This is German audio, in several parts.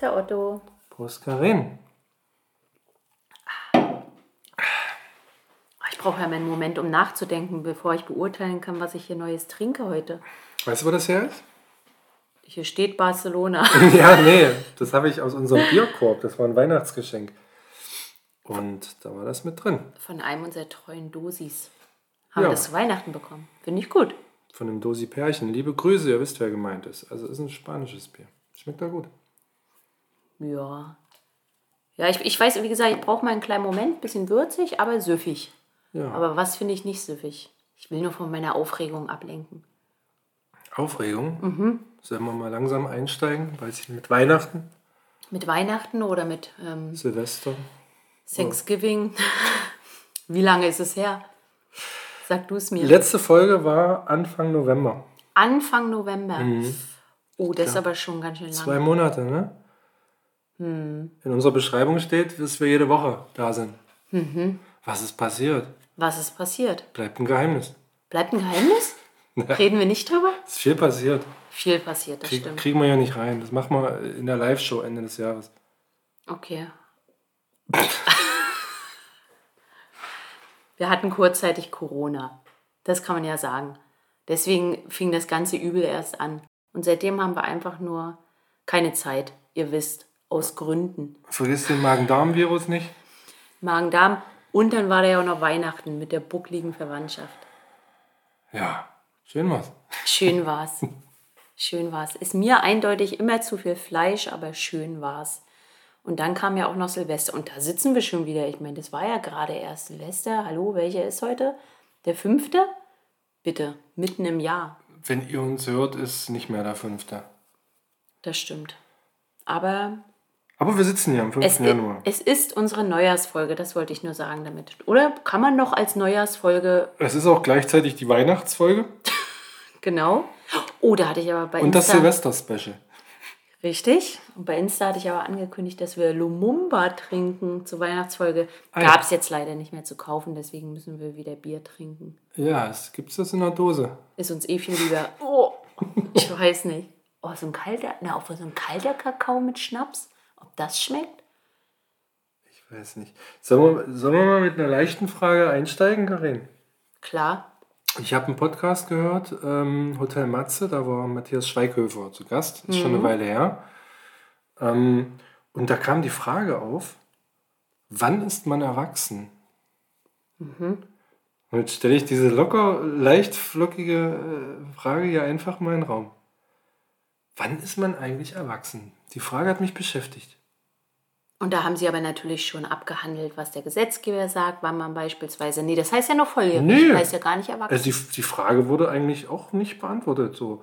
Prost, Herr Otto. Prost, Karin. Ich brauche ja meinen Moment, um nachzudenken, bevor ich beurteilen kann, was ich hier Neues trinke heute. Weißt du, wo das her ist? Hier steht Barcelona. ja, nee, das habe ich aus unserem Bierkorb. Das war ein Weihnachtsgeschenk. Und da war das mit drin. Von einem unserer treuen Dosis. Haben Ja. wir das zu Weihnachten bekommen. Finde ich gut. Von dem Dosi Pärchen. Liebe Grüße, ihr wisst, wer gemeint ist. Also ist ein spanisches Bier. Schmeckt da gut. Ja. Ja, ich, ich weiß, wie gesagt, ich brauche mal einen kleinen Moment. Bisschen würzig, aber süffig. Ja. Aber was finde ich nicht süffig? Ich will nur von meiner Aufregung ablenken. Aufregung. Mhm. Sollen wir mal langsam einsteigen? Weiß ich mit Weihnachten, Mit Weihnachten oder mit ähm, Silvester. Thanksgiving? Wie lange ist es her? Sag du es Die mir. letzte Folge war Anfang November. Anfang November. Oh, das ist aber schon ganz schön lang. Zwei Monate, ne? Hm. In unserer Beschreibung steht, dass wir jede Woche da sind. Mhm. Was ist passiert? Was ist passiert? Bleibt ein Geheimnis. Bleibt ein Geheimnis? Reden wir nicht drüber? Es ist viel passiert. Viel passiert, das Krieg, stimmt. kriegen wir ja nicht rein. Das machen wir in der Live-Show Ende des Jahres. Okay. Wir hatten kurzzeitig Corona. Das kann man ja sagen. Deswegen fing das ganze Übel erst an. Und seitdem haben wir einfach nur keine Zeit. Ihr wisst, aus Gründen. Vergiss den Magen-Darm-Virus nicht. Magen-Darm. Und dann war da ja auch noch Weihnachten mit der buckligen Verwandtschaft. Ja, schön was. Schön war's. Schön war's. Ist mir eindeutig immer zu viel Fleisch, aber schön war's. Und dann kam ja auch noch Silvester. Und da sitzen wir schon wieder. Ich meine, das war ja gerade erst Silvester. Hallo, welcher ist heute? Der fünfte? Bitte, mitten im Jahr. Wenn ihr uns hört, ist nicht mehr der fünfte. Das stimmt. Aber Aber wir sitzen hier am 5. es, Januar. es ist unsere Neujahrsfolge, das wollte ich nur sagen damit. Oder kann man noch als Neujahrsfolge, Es ist auch gleichzeitig die Weihnachtsfolge genau. Oh, da hatte ich aber bei und das Insta... Silvester-Special. Richtig. Und bei Insta hatte ich aber angekündigt, dass wir Lumumba trinken zur Weihnachtsfolge. Ah. Gab es jetzt leider nicht mehr zu kaufen, deswegen müssen wir wieder Bier trinken. Ja, es gibt das in der Dose. Ist uns eh viel lieber. Oh, ich weiß nicht. Oh, so ein kalter, na, auch so ein kalter Kakao mit Schnaps. Ob das schmeckt? Ich weiß nicht. Sollen wir, sollen wir mal mit einer leichten Frage einsteigen, Karin? Klar. Ich habe einen Podcast gehört, ähm, Hotel Matze, da war Matthias Schweighöfer zu Gast, ist schon eine Weile her. Ähm, und da kam die Frage auf, wann ist man erwachsen? Und jetzt stelle ich diese locker, leicht flockige äh, Frage hier einfach mal in den Raum. Wann ist man eigentlich erwachsen? Die Frage hat mich beschäftigt. Und da haben sie aber natürlich schon abgehandelt, was der Gesetzgeber sagt, wann man beispielsweise. Nee, das heißt ja noch volljährig. Nee. Das heißt ja gar nicht erwachsen. Also die, die Frage wurde eigentlich auch nicht beantwortet. So.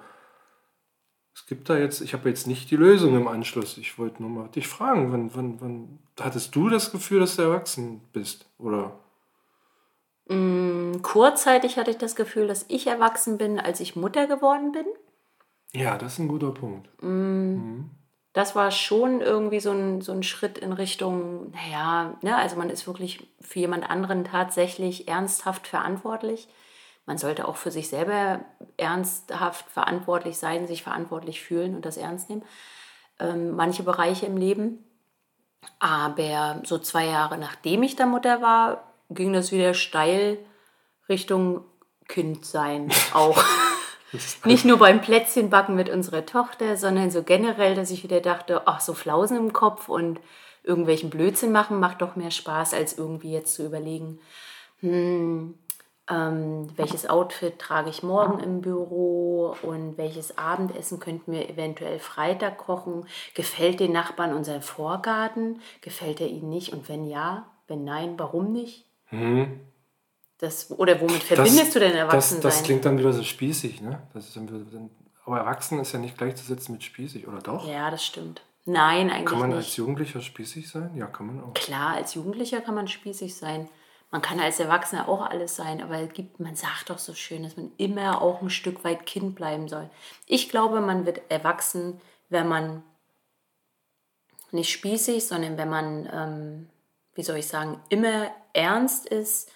Es gibt da jetzt, ich habe jetzt nicht die Lösung im Anschluss. Ich wollte nur mal dich fragen, wann, wann, wann hattest du das Gefühl, dass du erwachsen bist? Oder? Kurzzeitig hatte ich das Gefühl, dass ich erwachsen bin, als ich Mutter geworden bin. Ja, das ist ein guter Punkt. Das war schon irgendwie so ein, so ein Schritt in Richtung, naja, ne, also man ist wirklich für jemand anderen tatsächlich ernsthaft verantwortlich. Man sollte auch für sich selber ernsthaft verantwortlich sein, sich verantwortlich fühlen und das ernst nehmen. Ähm, manche Bereiche im Leben. Aber so zwei Jahre nachdem ich der Mutter war, ging das wieder steil Richtung Kind sein auch. Nicht nur beim Plätzchenbacken mit unserer Tochter, sondern so generell, dass ich wieder dachte, ach, so Flausen im Kopf und irgendwelchen Blödsinn machen macht doch mehr Spaß, als irgendwie jetzt zu überlegen, hm, ähm, welches Outfit trage ich morgen im Büro und welches Abendessen könnten wir eventuell Freitag kochen. Gefällt den Nachbarn unser Vorgarten? Gefällt er ihnen nicht? Und wenn ja, wenn nein, warum nicht? Das, oder womit verbindest du denn das, Erwachsensein? das klingt dann wieder so spießig, ne? Das ist dann aber erwachsen ist ja nicht gleichzusetzen mit spießig, oder doch? Ja, das stimmt. Nein, eigentlich Kann man nicht. als Jugendlicher spießig sein? Ja, kann man auch. Klar, als Jugendlicher kann man spießig sein. Man kann als Erwachsener auch alles sein, aber es gibt, man sagt doch so schön, dass man immer auch ein Stück weit Kind bleiben soll. Ich glaube, man wird erwachsen, wenn man nicht spießig, sondern wenn man, ähm, wie soll ich sagen, immer ernst ist,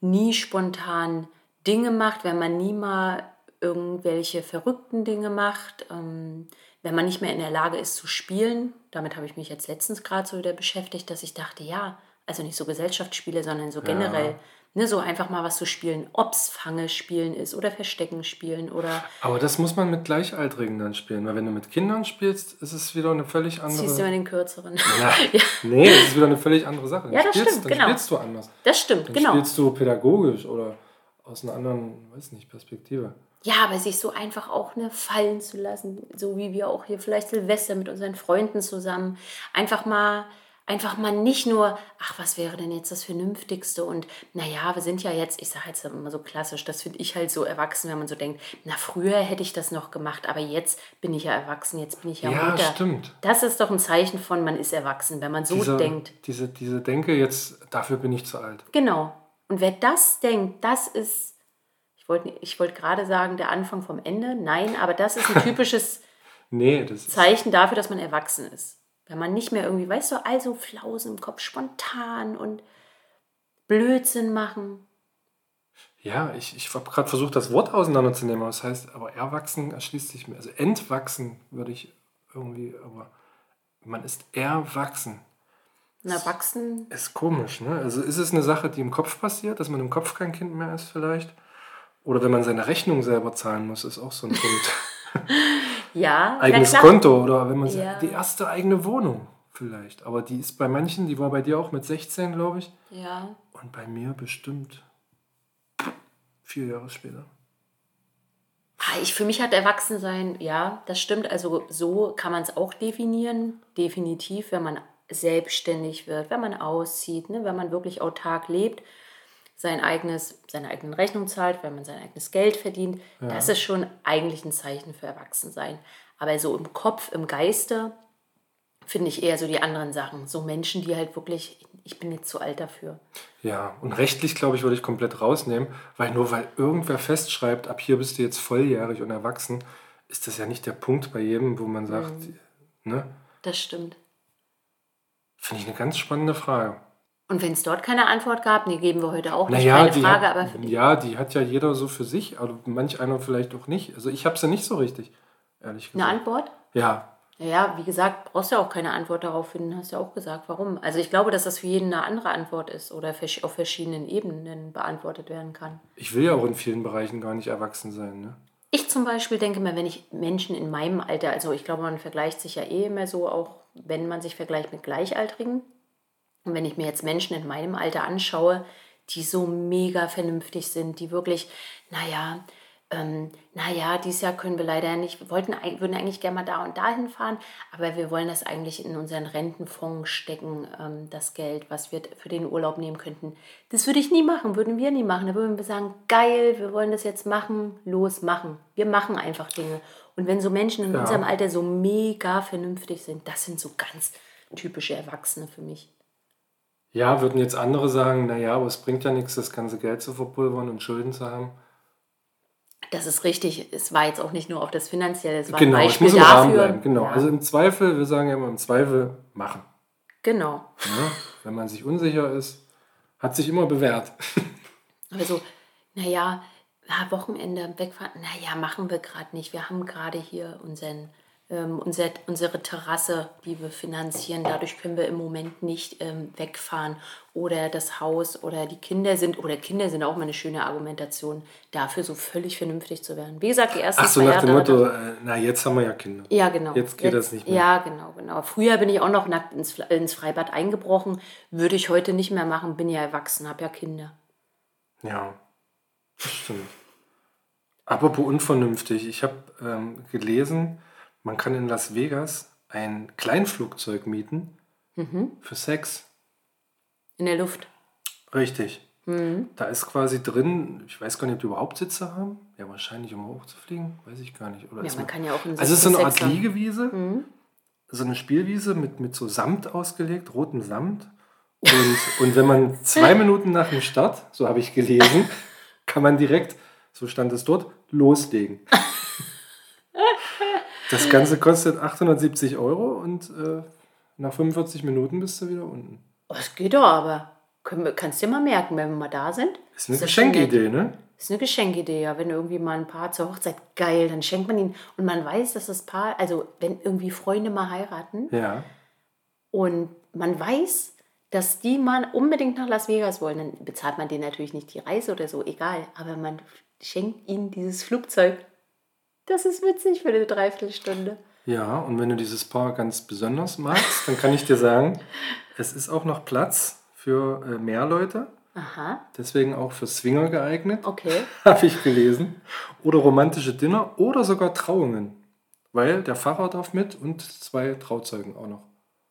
nie spontan Dinge macht, wenn man nie mal irgendwelche verrückten Dinge macht, ähm, wenn man nicht mehr in der Lage ist zu spielen. Damit habe ich mich jetzt letztens gerade so wieder beschäftigt, dass ich dachte, ja, also nicht so Gesellschaftsspiele, sondern so generell. Ja. Ne, so einfach mal was zu spielen, ob es Fange spielen ist oder Verstecken spielen oder. Aber das muss man mit Gleichaltrigen dann spielen, weil wenn du mit Kindern spielst, ist es wieder eine völlig andere. Siehst du mal den kürzeren. Ja. ja. Nee, es ist wieder eine völlig andere Sache. Dann ja, das spielst, stimmt, dann genau. spielst du anders. Das stimmt, dann genau. spielst du pädagogisch oder aus einer anderen, weiß nicht, Perspektive. Ja, aber sich so einfach auch ne, fallen zu lassen, so wie wir auch hier vielleicht Silvester mit unseren Freunden zusammen, einfach mal einfach mal nicht nur, ach, was wäre denn jetzt das Vernünftigste? Und naja, wir sind ja jetzt, ich sage jetzt immer so klassisch, das finde ich halt so erwachsen, wenn man so denkt, na, früher hätte ich das noch gemacht, aber jetzt bin ich ja erwachsen, jetzt bin ich ja, Ja, Mutter. stimmt. Das ist doch ein Zeichen von, man ist erwachsen, wenn man so Diese, denkt. diese, diese Denke, jetzt, dafür bin ich zu alt. Genau. Und wer das denkt, das ist, ich wollte wollt gerade sagen, der Anfang vom Ende. Nein, aber das ist ein typisches Nee, das ist. Zeichen dafür, dass man erwachsen ist. Wenn man nicht mehr irgendwie, weißt du, also Flausen im Kopf, spontan und Blödsinn machen. Ja, ich, ich habe gerade versucht, das Wort auseinanderzunehmen. aber Das heißt, aber erwachsen erschließt sich mir. Also entwachsen würde ich irgendwie, aber man ist erwachsen. Und erwachsen, Ist komisch, ne? Also ist es eine Sache, die im Kopf passiert, dass man im Kopf kein Kind mehr ist vielleicht? Oder wenn man seine Rechnung selber zahlen muss, ist auch so ein Punkt. ja. Eigenes. Konto oder wenn man Ja. die erste eigene Wohnung vielleicht. Aber die ist bei manchen, die war bei dir auch mit 16, glaube ich. Ja. Und bei mir bestimmt vier Jahre später. Ah, Ich, für mich hat Erwachsensein, ja, das stimmt. Also so kann man es auch definieren. Definitiv, wenn man selbstständig wird, wenn man auszieht, ne, wenn man wirklich autark lebt, sein eigenes, seine eigenen Rechnungen zahlt, wenn man sein eigenes Geld verdient. Das ist schon eigentlich ein Zeichen für Erwachsensein. Aber so im Kopf, im Geiste finde ich eher so die anderen Sachen. So Menschen, die halt wirklich, ich bin jetzt zu alt dafür. Ja, und rechtlich, glaube ich, würde ich komplett rausnehmen, weil nur weil irgendwer festschreibt, ab hier bist du jetzt volljährig und erwachsen, ist das ja nicht der Punkt bei jedem, wo man sagt, ne? Das stimmt. Finde ich eine ganz spannende Frage. Und wenn es dort keine Antwort gab, nee, geben wir heute auch nicht Naja, keine die Frage, hat, aber ja, die hat ja jeder so für sich, aber manch einer vielleicht auch nicht. Also ich habe sie nicht so richtig, ehrlich eine gesagt. Antwort? Ja, Ja, wie gesagt, brauchst du ja auch keine Antwort darauf finden, hast du ja auch gesagt, warum. Also ich glaube, dass das für jeden eine andere Antwort ist oder auf verschiedenen Ebenen beantwortet werden kann. ich will ja auch in vielen Bereichen gar nicht erwachsen sein. Ne? Ich zum Beispiel denke mir, wenn ich Menschen in meinem Alter, also ich glaube, man vergleicht sich ja eh immer so, auch wenn man sich vergleicht mit Gleichaltrigen. Und wenn ich mir jetzt Menschen in meinem Alter anschaue, die so mega vernünftig sind, die wirklich, naja, ähm, naja, dieses Jahr können wir leider nicht, wir wollten, würden eigentlich gerne mal da und dahin fahren, aber wir wollen das eigentlich in unseren Rentenfonds stecken, ähm, das Geld, was wir für den Urlaub nehmen könnten. Das würde ich nie machen, würden wir nie machen. Da würden wir sagen, geil, wir wollen das jetzt machen, los, machen. Wir machen einfach Dinge. Und wenn so Menschen in Ja. unserem Alter so mega vernünftig sind, das sind so ganz typische Erwachsene für mich. Ja, würden jetzt andere sagen, naja, aber es bringt ja nichts, das ganze Geld zu verpulvern und Schulden zu haben. Das ist richtig. Es war jetzt auch nicht nur auf das Finanzielle, es war Genau, ein Beispiel muss im Rahmen dafür. bleiben. Genau. Ja, Also im Zweifel, wir sagen ja immer im Zweifel machen. genau. Ne? Wenn man sich unsicher ist, hat sich immer bewährt. Aber so, naja, ja, Wochenende wegfahren, naja, machen wir gerade nicht. Wir haben gerade hier unseren, ähm, unser, unsere Terrasse, die wir finanzieren. Dadurch können wir im Moment nicht ähm, wegfahren. Oder das Haus oder die Kinder sind, oder Kinder sind auch mal eine schöne Argumentation, dafür so völlig vernünftig zu werden. Wie gesagt, die ersten Ach so, nach dem Jahre Motto, dauert- äh, na jetzt haben wir ja Kinder. Ja, genau. Jetzt geht das nicht mehr. Ja, genau, genau. Früher bin ich auch noch nackt ins, ins Freibad eingebrochen. Würde ich heute nicht mehr machen, bin ja erwachsen, habe ja Kinder. Ja, das stimmt. Apropos unvernünftig, ich habe ähm, gelesen, man kann in Las Vegas ein Kleinflugzeug mieten Mhm. für Sex. In der Luft. Richtig. Mhm. Da ist quasi drin, ich weiß gar nicht, ob die überhaupt Sitze haben. Ja, wahrscheinlich, um hochzufliegen. Weiß ich gar nicht. Oder Ja, man kann ja auch in Also es ist so eine Art Liegewiese, Mhm. so eine Spielwiese mit, mit so Samt ausgelegt, rotem Samt. Und, und wenn man zwei Minuten nach dem Start, so habe ich gelesen, kann man direkt, so stand es dort, loslegen. Das Ganze kostet 870 Euro und äh, nach 45 Minuten bist du wieder unten. Oh, das geht doch aber. Wir, kannst du dir mal merken, wenn wir mal da sind. Ist eine. Geschenkidee, ne? ist eine Geschenkidee, ja. Wenn irgendwie mal ein Paar zur Hochzeit, geil, dann schenkt man ihn. Und man weiß, dass das Paar, also wenn irgendwie Freunde mal heiraten Ja. und man weiß, dass die mal unbedingt nach Las Vegas wollen, dann bezahlt man denen natürlich nicht die Reise oder so, egal. Aber man schenkt ihnen dieses Flugzeug. Das ist witzig für eine Dreiviertelstunde. Ja, und wenn du dieses Paar ganz besonders magst, dann kann ich dir sagen, es ist auch noch Platz für äh, mehr Leute. Aha, Deswegen auch für Swinger geeignet, okay. habe ich gelesen. Oder romantische Dinner oder sogar Trauungen. Weil der Pfarrer darf mit und zwei Trauzeugen auch noch.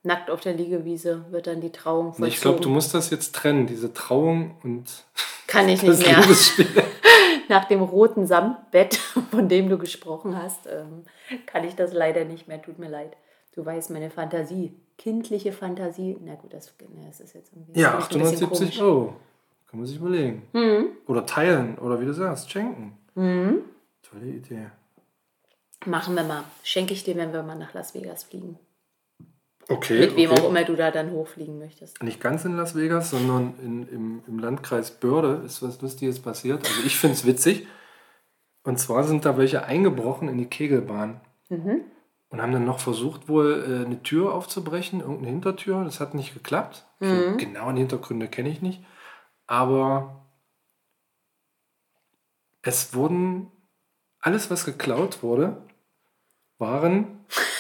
Nackt auf der Liegewiese wird dann die Trauung vollzogen. Ich glaube, du musst das jetzt trennen, diese Trauung und Kann ich das nicht mehr. Liebesspiel. Nach dem roten Samtbett, von dem du gesprochen hast, ähm, kann ich das leider nicht mehr. Tut mir leid. Du weißt, meine Fantasie, kindliche Fantasie. Na gut, das, das ist jetzt irgendwie Ja, vielleicht ein bisschen 870 komisch. Euro. Kann man sich überlegen. Mhm. Oder teilen, oder wie du sagst, schenken. Tolle Idee. Machen wir mal. Schenke ich dir, wenn wir mal nach Las Vegas fliegen. Okay. Mit wem okay. auch immer du da dann hochfliegen möchtest. Nicht ganz in Las Vegas, sondern in, im, im Landkreis Börde ist was Lustiges passiert. Also ich finde es witzig. Und zwar sind da welche eingebrochen in die Kegelbahn. Und haben dann noch versucht, wohl äh, eine Tür aufzubrechen, irgendeine Hintertür. Das hat nicht geklappt. Die genauen Hintergründe kenne ich nicht. Aber es wurden, alles was geklaut wurde, waren,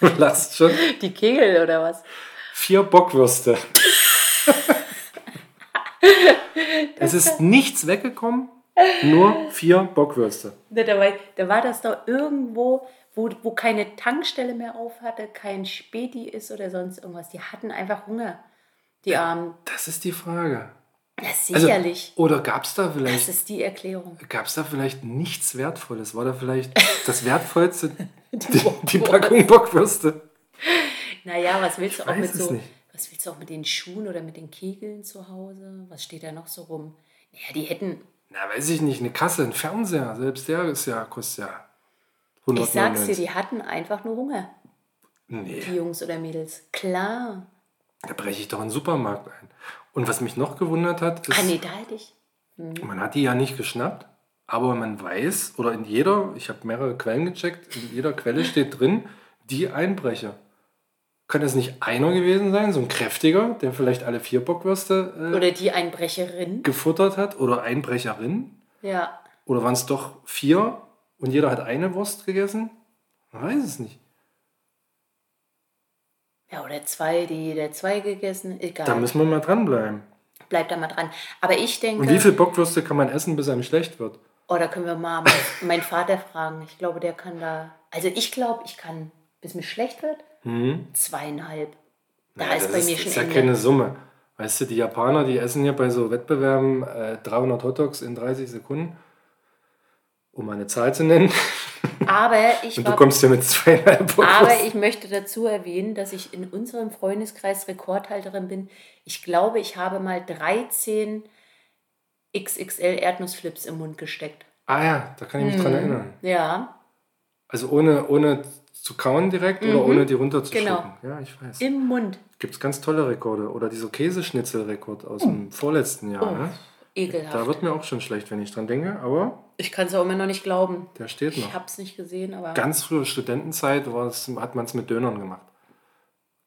lasst schon, Die Kegel oder was? vier Bockwürste. es ist nichts weggekommen, nur vier Bockwürste. Ne, Da war, da war das doch irgendwo, wo, wo keine Tankstelle mehr auf hatte, kein Späti ist oder sonst irgendwas. Die hatten einfach Hunger. Die Armen. Das ist die Frage. Das Also, sicherlich. oder gab es da das vielleicht, ist die Erklärung. gab es da vielleicht nichts Wertvolles? War da vielleicht das Wertvollste die, die Packung Bockwürste? Naja, was willst du auch mit so, nicht. was willst du auch mit den Schuhen oder mit den Kegeln zu Hause? Was steht da noch so rum? Naja, die hätten, Na, weiß ich nicht, eine Kasse, ein Fernseher, selbst der ist ja, kostet ja ich sag's dir, 199. die hatten einfach nur Hunger, Nee, die Jungs oder Mädels. Klar. da breche ich doch in den Supermarkt ein. Und was mich noch gewundert hat, ist, Ah, nee, da hätte ich. man hat die ja nicht geschnappt, aber man weiß, oder in jeder, ich habe mehrere Quellen gecheckt, in jeder Quelle steht drin, die Einbrecher. Kann es nicht einer gewesen sein, so ein kräftiger, der vielleicht alle vier Bockwürste äh, Oder die Einbrecherin. gefuttert hat, oder Einbrecherin? Ja. Oder waren es doch vier und jeder hat eine Wurst gegessen? Man weiß es nicht. Ja, oder zwei, die jeder zwei gegessen. Egal. Da müssen wir mal dranbleiben. Bleibt da mal dran. Aber ich denke, Und wie viel Bockwürste kann man essen, bis einem schlecht wird? oh, da können wir mal mein- meinen Vater fragen. Ich glaube, der kann da. Also ich glaube, ich kann, bis mir schlecht wird, zweieinhalb. Da Ja, ist das bei mir das schon ist ja Ende. keine Summe. Weißt du, die Japaner, die essen ja bei so Wettbewerben äh, 300 Hotdogs in 30 Sekunden, um eine Zahl zu nennen. Aber ich Und du war kommst ja mit zweieinhalb Aber Bockwürsten. ich möchte dazu erwähnen, dass ich in unserem Freundeskreis Rekordhalterin bin. Ich glaube, ich habe mal 13 XXL Erdnussflips im Mund gesteckt. Ah ja, da kann ich mich dran erinnern. Ja, Also ohne, ohne zu kauen direkt oder ohne die runterzuschlucken. Genau. Ja, ich weiß. im Mund. Gibt es ganz tolle Rekorde. Oder dieser Käseschnitzelrekord aus dem vorletzten Jahr. Ne? Ekelhaft. Da wird mir auch schon schlecht, wenn ich dran denke, aber ich kann es auch immer noch nicht glauben. der steht Ich noch. habe es nicht gesehen, aber Ganz früher Studentenzeit hat man es mit Dönern gemacht.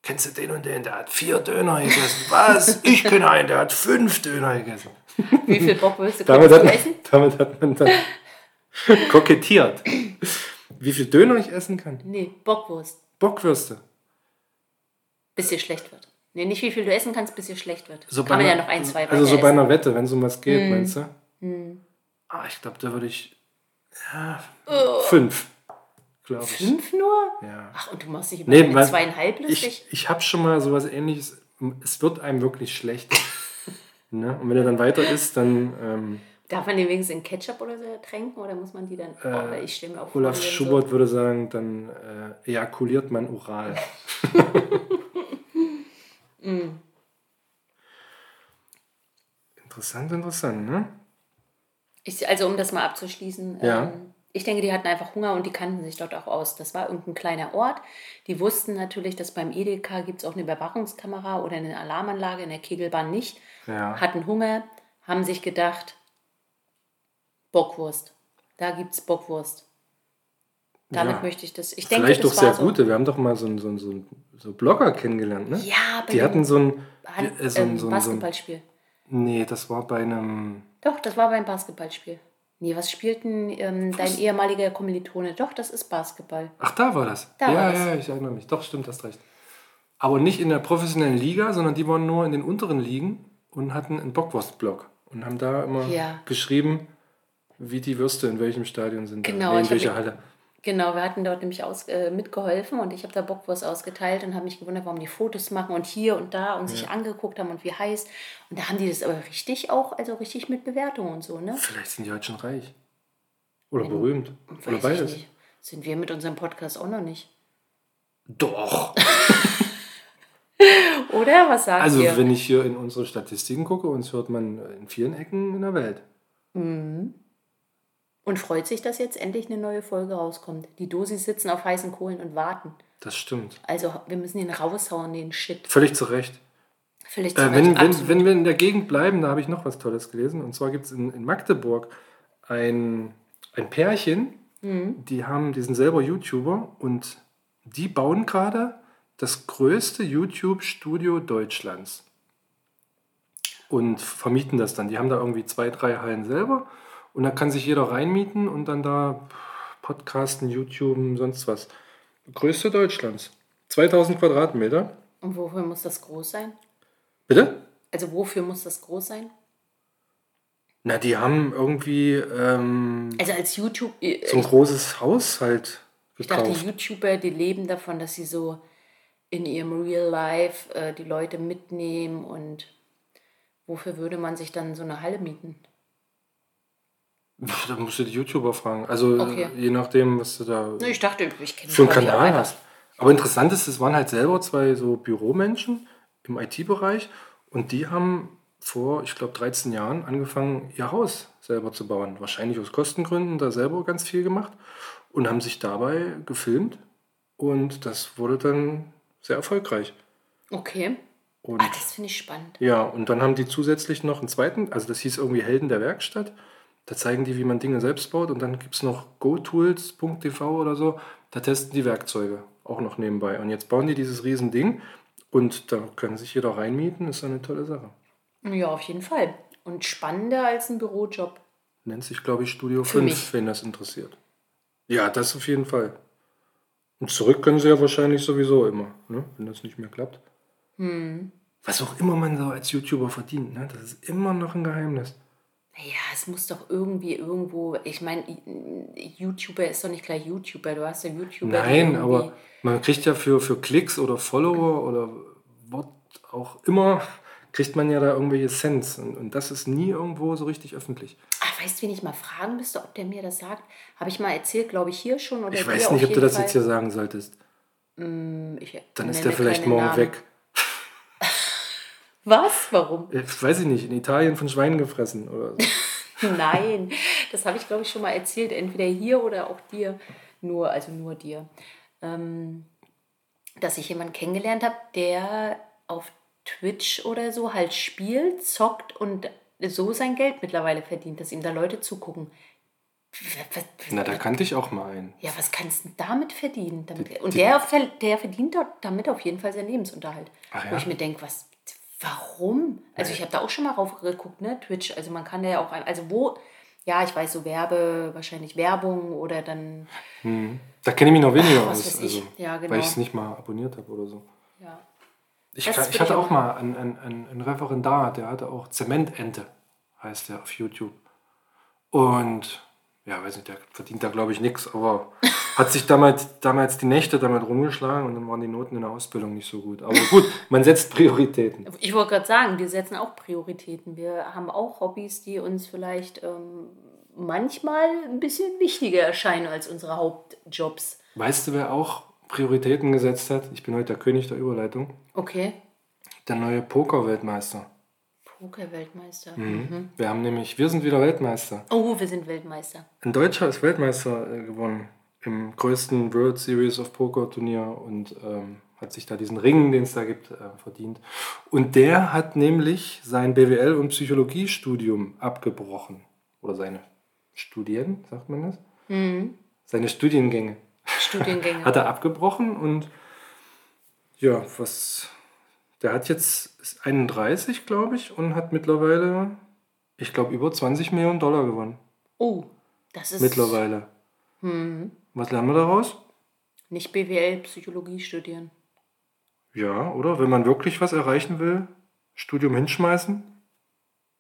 Kennst du den und den? Der hat vier Döner gegessen. Was? Ich kenne einen, der hat fünf Döner gegessen. wie viel Bockwürste Damit kannst hat, man, essen? damit hat man dann kokettiert. Wie viel Döner ich essen kann? Nee, Bockwurst. Bockwürste. Bis dir schlecht wird. Nee, nicht wie viel du essen kannst, bis dir schlecht wird. So kann man ja einer- noch ein, zwei Also so bei essen. einer Wette, wenn es um was geht, Hm. meinst du? Ah, ich glaube, da würde ich ja, fünf. Glaube ich. Fünf nur? Ja. Ach, und du machst dich über Nee, eine zweieinhalb lustig? Ich, ich habe schon mal sowas ähnliches. Es wird einem wirklich schlecht. ne? Und wenn er dann weiter isst, dann ähm, Darf man den wenigstens in Ketchup oder so tränken oder muss man die dann. oh, weil ich stelle mir auch vor, Olaf Schubert würde sagen, dann äh, ejakuliert man oral. Mm. Interessant, interessant, ne? Ich, also um das mal abzuschließen, Ja. ähm, ich denke, die hatten einfach Hunger und die kannten sich dort auch aus. Das war irgendein kleiner Ort. Die wussten natürlich, dass beim Edeka gibt es auch eine Überwachungskamera oder eine Alarmanlage, in der Kegelbahn nicht. Ja. Hatten Hunger, haben sich gedacht, Bockwurst. Da gibt es Bockwurst. Damit Ja. möchte ich das. Ich denke, Vielleicht doch sehr so. gute. Wir haben doch mal so, einen- so, so, so Blogger kennengelernt, ne? Ja, Die hatten so ein. Äh, so ein, ähm, so ein, so ein Basketballspiel. Nee, das war bei einem. Doch, das war beim Basketballspiel. Nee, was spielten ähm, dein ehemaliger Kommilitone? Doch, das ist Basketball. Ach, da war das. Da ja, war das. ja, ich erinnere mich. Doch, stimmt, hast recht. Aber nicht in der professionellen Liga, sondern die waren nur in den unteren Ligen und hatten einen Bockwurst-Blog und haben da immer Ja. geschrieben, wie die Würste in welchem Stadion sind. Genau, nee, in welcher Halle. Genau, wir hatten dort nämlich aus, äh, mitgeholfen und ich habe da Bockwurst ausgeteilt und habe mich gewundert, warum die Fotos machen und hier und da und sich angeguckt haben und wie heiß. Und da haben die das aber richtig auch, also richtig mit Bewertung und so, ne? Vielleicht sind die heute schon reich. Oder berühmt. Oder beides. Sind wir mit unserem Podcast auch noch nicht. Doch. Oder? Was sagt Also, ihr? wenn ich hier in unsere Statistiken gucke, uns hört man in vielen Ecken in der Welt. Und freut sich, dass jetzt endlich eine neue Folge rauskommt. Die Dosis sitzen auf heißen Kohlen und warten. Das stimmt. Also wir müssen ihn raushauen, den Shit. Völlig zu Recht. Vielleicht Äh, zum wenn, Beispiel wenn, wenn wir in der Gegend bleiben, da habe ich noch was Tolles gelesen. Und zwar gibt es in, in Magdeburg ein, ein Pärchen, die haben, die sind selber YouTuber und die bauen gerade das größte YouTube-Studio Deutschlands. Und vermieten das dann. Die haben da irgendwie zwei, drei Hallen selber und da kann sich jeder reinmieten und dann da podcasten, YouTuben, sonst was. Größte Deutschlands. 2000 Quadratmeter. Und wofür muss das groß sein? Bitte? Also wofür muss das groß sein? Na, die haben irgendwie ähm, Also als YouTube, äh, so ein großes Haus halt ich dachte, gekauft. YouTuber, die leben davon, dass sie so in ihrem Real Life äh, die Leute mitnehmen und wofür würde man sich dann so eine Halle mieten? Da musst du die YouTuber fragen. Also Okay. je nachdem, was du da Ich dachte, ich kenne für einen Kanal hast. Aber interessant ist, es waren halt selber zwei so Büromenschen im IT-Bereich und die haben vor, ich glaube, 13 Jahren angefangen, ihr Haus selber zu bauen. Wahrscheinlich aus Kostengründen da selber ganz viel gemacht und haben sich dabei gefilmt und das wurde dann sehr erfolgreich. Okay. Und Ah, das finde ich spannend. Ja, und dann haben die zusätzlich noch einen zweiten, also das hieß irgendwie Helden der Werkstatt. Da zeigen die, wie man Dinge selbst baut. Und dann gibt es noch gotools.tv oder so. Da testen die Werkzeuge auch noch nebenbei. Und jetzt bauen die dieses riesen Ding und da kann sich jeder reinmieten. Ist eine tolle Sache. Ja, auf jeden Fall. Und spannender als ein Bürojob. Nennt sich, glaube ich, Studio Für 5, mich. wenn das interessiert. Ja, das auf jeden Fall. Und zurück können sie ja wahrscheinlich sowieso immer, ne? wenn das nicht mehr klappt. Hm. Was auch immer man so als YouTuber verdient, ne? das ist immer noch ein Geheimnis. Naja, es muss doch irgendwie irgendwo. Ich meine, YouTuber ist doch nicht gleich YouTuber. Du hast ja YouTuber. Nein, aber man kriegt ja für, für Klicks oder Follower oder was auch immer, kriegt man ja da irgendwelche Cents. Und, und das ist nie irgendwo so richtig öffentlich. Ach, weißt du, wen ich mal fragen müsste, ob der mir das sagt? Habe ich mal erzählt, glaube ich, hier schon oder Ich weiß nicht, ob du das Fall? jetzt hier sagen solltest. Ich Dann ist der vielleicht morgen Namen. weg. Was? Warum? Ich weiß ich nicht, in Italien von Schweinen gefressen oder so. Nein, das habe ich, glaube ich, schon mal erzählt. Entweder hier oder auch dir. Nur, also nur dir. Ähm, dass ich jemanden kennengelernt habe, der auf Twitch oder so halt spielt, zockt und so sein Geld mittlerweile verdient, dass ihm da Leute zugucken. Was- Na, da kannte ich auch mal einen. Ja, was kannst du damit verdienen? Damit, und der, der verdient dort damit auf jeden Fall seinen Lebensunterhalt. Ach Wo ja. ich mir denke, was, warum? Also ich habe da auch schon mal raufgeguckt, ne, Twitch. Also man kann da ja auch, also wo, ja, ich weiß so Werbe, wahrscheinlich Werbung oder dann, Da kenne ich mich noch weniger Ach, aus. Also, Ja, genau. Weil ich es nicht mal abonniert habe oder so. ja. Ich, kann- ich hatte auch mal einen, einen, einen, einen Referendar, der hatte auch Zementente, heißt der auf YouTube. Und ja, weiß nicht, der verdient da glaube ich nichts, aber hat sich damals, damals die Nächte damit rumgeschlagen und dann waren die Noten in der Ausbildung nicht so gut. Aber gut, man setzt Prioritäten. Ich wollte gerade sagen, wir setzen auch Prioritäten. Wir haben auch Hobbys, die uns vielleicht ähm, manchmal ein bisschen wichtiger erscheinen als unsere Hauptjobs. Weißt du, wer auch Prioritäten gesetzt hat? Ich bin heute der König der Überleitung. Okay. Der neue Poker-Weltmeister. Poker-Weltmeister. Wir haben nämlich, wir sind wieder Weltmeister. Oh, wir sind Weltmeister. Ein Deutscher ist Weltmeister äh, gewonnen im größten World Series of Poker Turnier und ähm, hat sich da diesen Ring, den es da gibt, äh, verdient. Und der hat nämlich sein BWL- und Psychologiestudium abgebrochen. Oder seine studieren, sagt man das? Seine Studiengänge. Studiengänge. Hat er abgebrochen und ja, was. Der hat jetzt ist 31, glaube ich, und hat mittlerweile, ich glaube, über 20 Millionen Dollar gewonnen. oh, das ist Mittlerweile. Was lernen wir daraus? nicht BWL, Psychologie studieren. Ja, oder? Wenn man wirklich was erreichen will, Studium hinschmeißen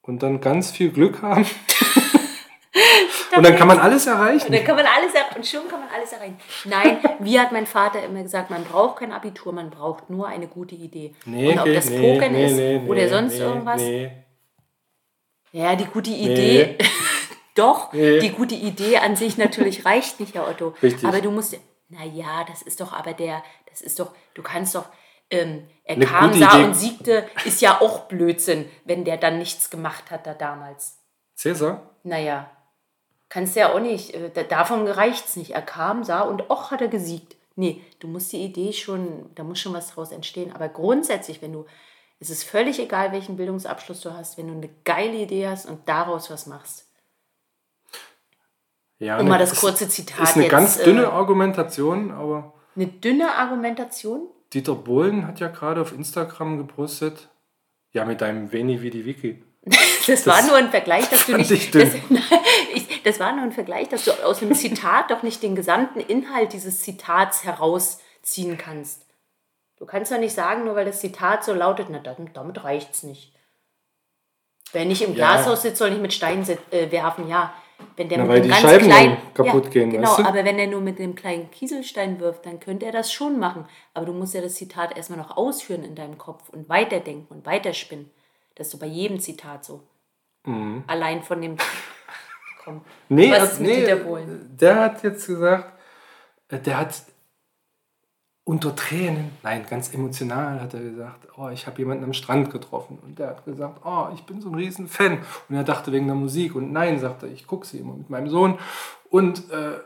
und dann ganz viel Glück haben. und dann kann man alles erreichen. Dann kann man alles er- und schon kann man alles erreichen. Nein, wie hat mein Vater immer gesagt, man braucht kein Abitur, man braucht nur eine gute Idee. und ob das Pokern ist oder nee, sonst nee, irgendwas. Nee. Ja, die gute Idee. Doch, Nee. die gute Idee an sich natürlich reicht nicht, Herr Otto. Richtig. Aber du musst, naja, das ist doch aber der, das ist doch, du kannst doch, ähm, er Eine kam, sah Idee. und siegte, ist ja auch Blödsinn, wenn der dann nichts gemacht hat da damals. Cäsar? Naja, kannst ja auch nicht, äh, da- davon reicht's nicht. Er kam, sah und auch hat er gesiegt. Nee, du musst die Idee schon, da muss schon was draus entstehen. Aber grundsätzlich, wenn du, es ist völlig egal, welchen Bildungsabschluss du hast, wenn du eine geile Idee hast und daraus was machst. Ja, Um ne, mal das ist- kurze Zitat Ist eine jetzt, ganz äh, dünne Argumentation, aber Eine dünne Argumentation? Dieter Bohlen hat ja gerade auf Instagram gepostet, ja, mit deinem Veni Vidi Vici. Das, war nur ein Vergleich, dass du nicht. ich dünn. Das, nein, ich, das war nur ein Vergleich, dass du aus dem Zitat doch nicht den gesamten Inhalt dieses Zitats herausziehen kannst. Du kannst doch nicht sagen, nur weil das Zitat so lautet, na, damit, damit reicht's nicht. Wer nicht im Ja. Glashaus sitzt, soll nicht mit Steinen äh, werfen, ja. Wenn der Na, mit weil einem die ganz Scheiben kleinen, kaputt gehen, Genau, weißt du? aber wenn er nur mit einem kleinen Kieselstein wirft, dann könnte er das schon machen. Aber du musst ja das Zitat erstmal noch ausführen in deinem Kopf und weiterdenken und weiterspinnen. Das ist doch bei jedem Zitat so. Allein von dem. Komm. Mhm. Nee, Was ist mit Dieter Bohlen? der hat jetzt gesagt, äh, der hat unter Tränen, nein, ganz emotional hat er gesagt, oh, ich habe jemanden am Strand getroffen. Und der hat gesagt, oh, ich bin so ein riesen Fan. Und er dachte wegen der Musik. Und nein, sagte ich gucke sie immer mit meinem Sohn. Und äh,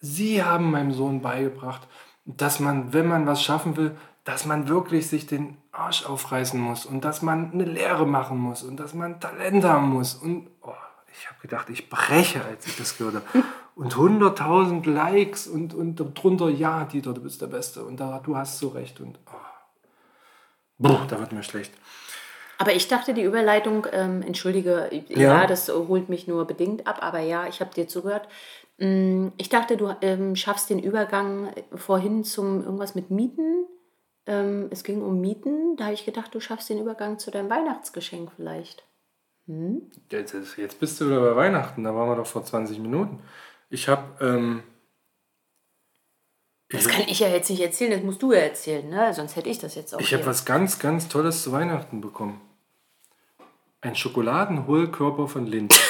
sie haben meinem Sohn beigebracht, dass man, wenn man was schaffen will, dass man wirklich sich den Arsch aufreißen muss und dass man eine Lehre machen muss und dass man Talent haben muss. Und oh, ich habe gedacht, ich breche, als ich das gehört habe. Und 100.000 Likes und, und drunter, ja, Dieter, du bist der Beste und da, du hast so recht. Und oh. Boah, da wird mir schlecht. Aber ich dachte, die Überleitung, ähm, entschuldige, Ja. ja. das holt mich nur bedingt ab, aber ja, ich habe dir zugehört. Mm, Ich dachte, du ähm, schaffst den Übergang vorhin zum irgendwas mit Mieten. Ähm, es ging um Mieten. Da habe ich gedacht, du schaffst den Übergang zu deinem Weihnachtsgeschenk vielleicht. Jetzt, ist- jetzt bist du wieder bei Weihnachten, da waren wir doch vor 20 Minuten. Ich habe, ähm, Das kann ich ja jetzt nicht erzählen, das musst du ja erzählen, ne? Sonst hätte ich das jetzt auch. ich habe was ganz, ganz Tolles zu Weihnachten bekommen. Ein Schokoladenhohlkörper von Lind.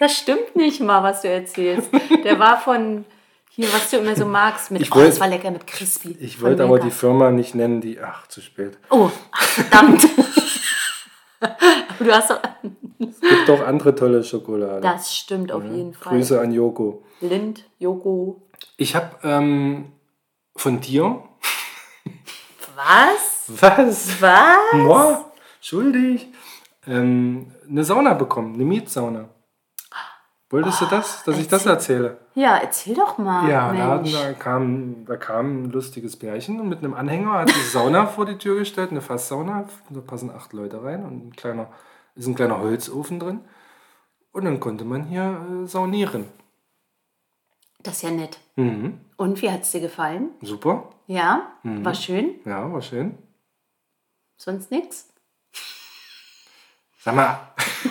Das stimmt nicht mal, was du erzählst. Der war von hier, was du immer so magst. Mit, Ich oh, wollt- das war lecker mit Crispy. Ich wollte aber die Firma nicht nennen, die. Ach, zu spät. Oh, verdammt. Aber du hast doch. Es gibt auch andere tolle Schokolade. Das stimmt auf jeden Fall. Grüße an Joko. Lind, Joko. Ich habe ähm, von dir. Was? Was? Was? Moi? Schuldig? Ähm, eine Sauna bekommen, eine Mietsauna. Wolltest du das, dass ich das erzähle? Ja, erzähl doch mal. Ja, da, da, kam, da kam ein lustiges Pärchen und mit einem Anhänger hat die Sauna vor die Tür gestellt, eine Fasssauna. Da passen acht Leute rein und ein kleiner, ist ein kleiner Holzofen drin. Und dann konnte man hier äh, saunieren. Das ist ja nett. Mhm. Und wie hat es dir gefallen? Super. Ja, Mhm. war schön. Ja, war schön. Sonst nichts? Sag mal,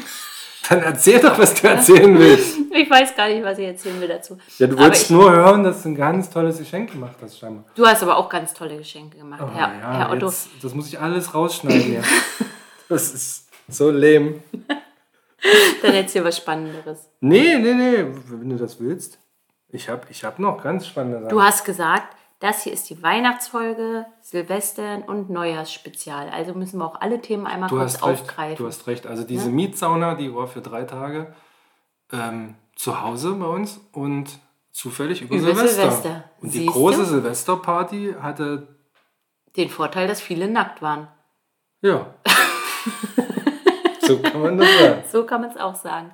dann erzähl doch, was du erzählen willst. Ich weiß gar nicht, was ich erzählen will dazu. Ja, du wolltest ich- nur hören, dass du ein ganz tolles Geschenk gemacht hast, scheinbar. Du hast aber auch ganz tolle Geschenke gemacht, Oh, Herr, ja, Herr Otto. Jetzt, das muss ich alles rausschneiden. Das ist so lame. Dann erzähl was Spannenderes. Nee, nee, nee, wenn du das willst. Ich habe ich hab noch ganz spannende Sachen. Du hast gesagt, das hier ist die Weihnachtsfolge, Silvestern und Neujahrsspezial. Also müssen wir auch alle Themen einmal Du kurz hast recht. aufgreifen. Du hast recht. Also diese Mietsauna, die war für drei Tage ähm, zu Hause bei uns und zufällig über, Über Silvester. Silvester. Und die Siehst große du? Silvesterparty hatte, Den Vorteil, dass viele nackt waren. ja. so kann man das sagen. So kann man es auch sagen.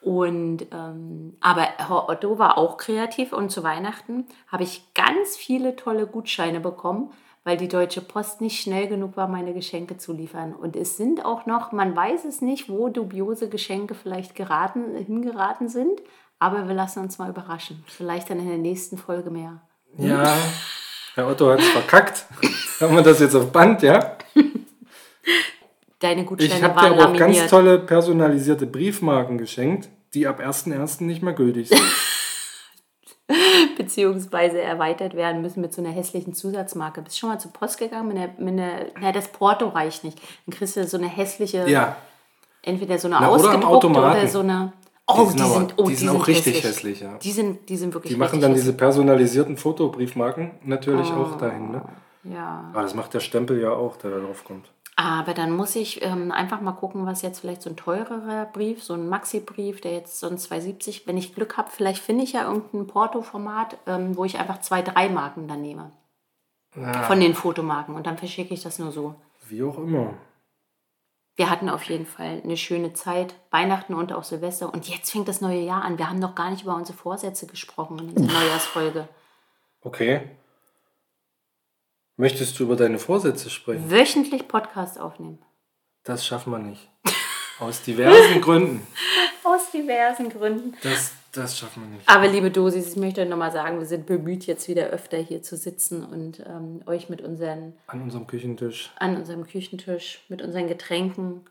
Und ähm, aber Herr Otto war auch kreativ und zu Weihnachten habe ich ganz viele tolle Gutscheine bekommen, weil die Deutsche Post nicht schnell genug war, meine Geschenke zu liefern. Und es sind auch noch, man weiß es nicht, wo dubiose Geschenke vielleicht geraten, hingeraten sind, aber wir lassen uns mal überraschen. Vielleicht dann in der nächsten Folge mehr. Ja, Herr Otto hat es verkackt. Haben wir das jetzt auf Band, ja? Deine Gutscheine Ich habe dir waren aber auch ganz tolle personalisierte Briefmarken geschenkt, die ab 1.1. nicht mehr gültig sind. beziehungsweise erweitert werden müssen mit so einer hässlichen Zusatzmarke. Bist du schon mal zur Post gegangen? Mit einer, mit einer, na, das Porto reicht nicht. Dann kriegst du so eine hässliche, ja, entweder so eine Na, ausgedruckte oder so eine. Oh, die sind, aber, oh, die sind auch richtig hässlich. ja. Die sind, die sind wirklich Die machen dann hässlich. diese personalisierten Fotobriefmarken natürlich auch dahin. Ne? Ja. Aber das macht der Stempel ja auch, der da drauf kommt. Aber dann muss ich ähm, einfach mal gucken, was jetzt vielleicht so ein teurerer Brief, so ein Maxi-Brief, der jetzt so ein 2,70, wenn ich Glück habe, vielleicht finde ich ja irgendein Porto-Format, ähm, wo ich einfach zwei, drei Marken dann nehme. Von den Fotomarken und dann verschicke ich das nur so. Wie auch immer. Wir hatten auf jeden Fall eine schöne Zeit, Weihnachten und auch Silvester. Und jetzt fängt das neue Jahr an. Wir haben noch gar nicht über unsere Vorsätze gesprochen in dieser Neujahrsfolge. Okay. Möchtest du über deine Vorsätze sprechen? Wöchentlich Podcast aufnehmen. Das schaffen wir nicht. Aus diversen Gründen. Aus diversen Gründen. Das, das schaffen wir nicht. Aber liebe Dosis, ich möchte euch nochmal sagen, wir sind bemüht, jetzt wieder öfter hier zu sitzen und ähm, euch mit unseren, An unserem Küchentisch. an unserem Küchentisch, mit unseren Getränken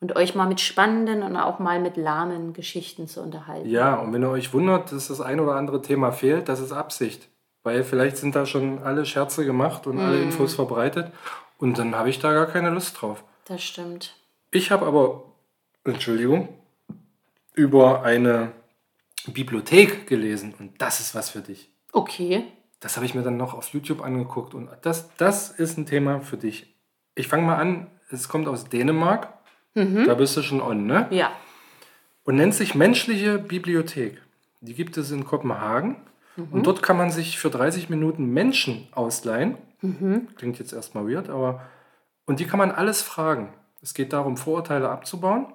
und euch mal mit spannenden und auch mal mit lahmen Geschichten zu unterhalten. Ja, und wenn ihr euch wundert, dass das ein oder andere Thema fehlt, das ist Absicht. Weil vielleicht sind da schon alle Scherze gemacht und alle Infos verbreitet. Und dann habe ich da gar keine Lust drauf. Das stimmt. Ich habe aber, Entschuldigung, über eine Bibliothek gelesen. Und das ist was für dich. Okay. Das habe ich mir dann noch auf YouTube angeguckt. Und das, das ist ein Thema für dich. Ich fange mal an. Es kommt aus Dänemark. Da bist du schon on, ne? Ja. und nennt sich Menschliche Bibliothek. Die gibt es in Kopenhagen. Und dort kann man sich für 30 Minuten Menschen ausleihen. Klingt jetzt erstmal weird, aber. Und die kann man alles fragen. Es geht darum, Vorurteile abzubauen.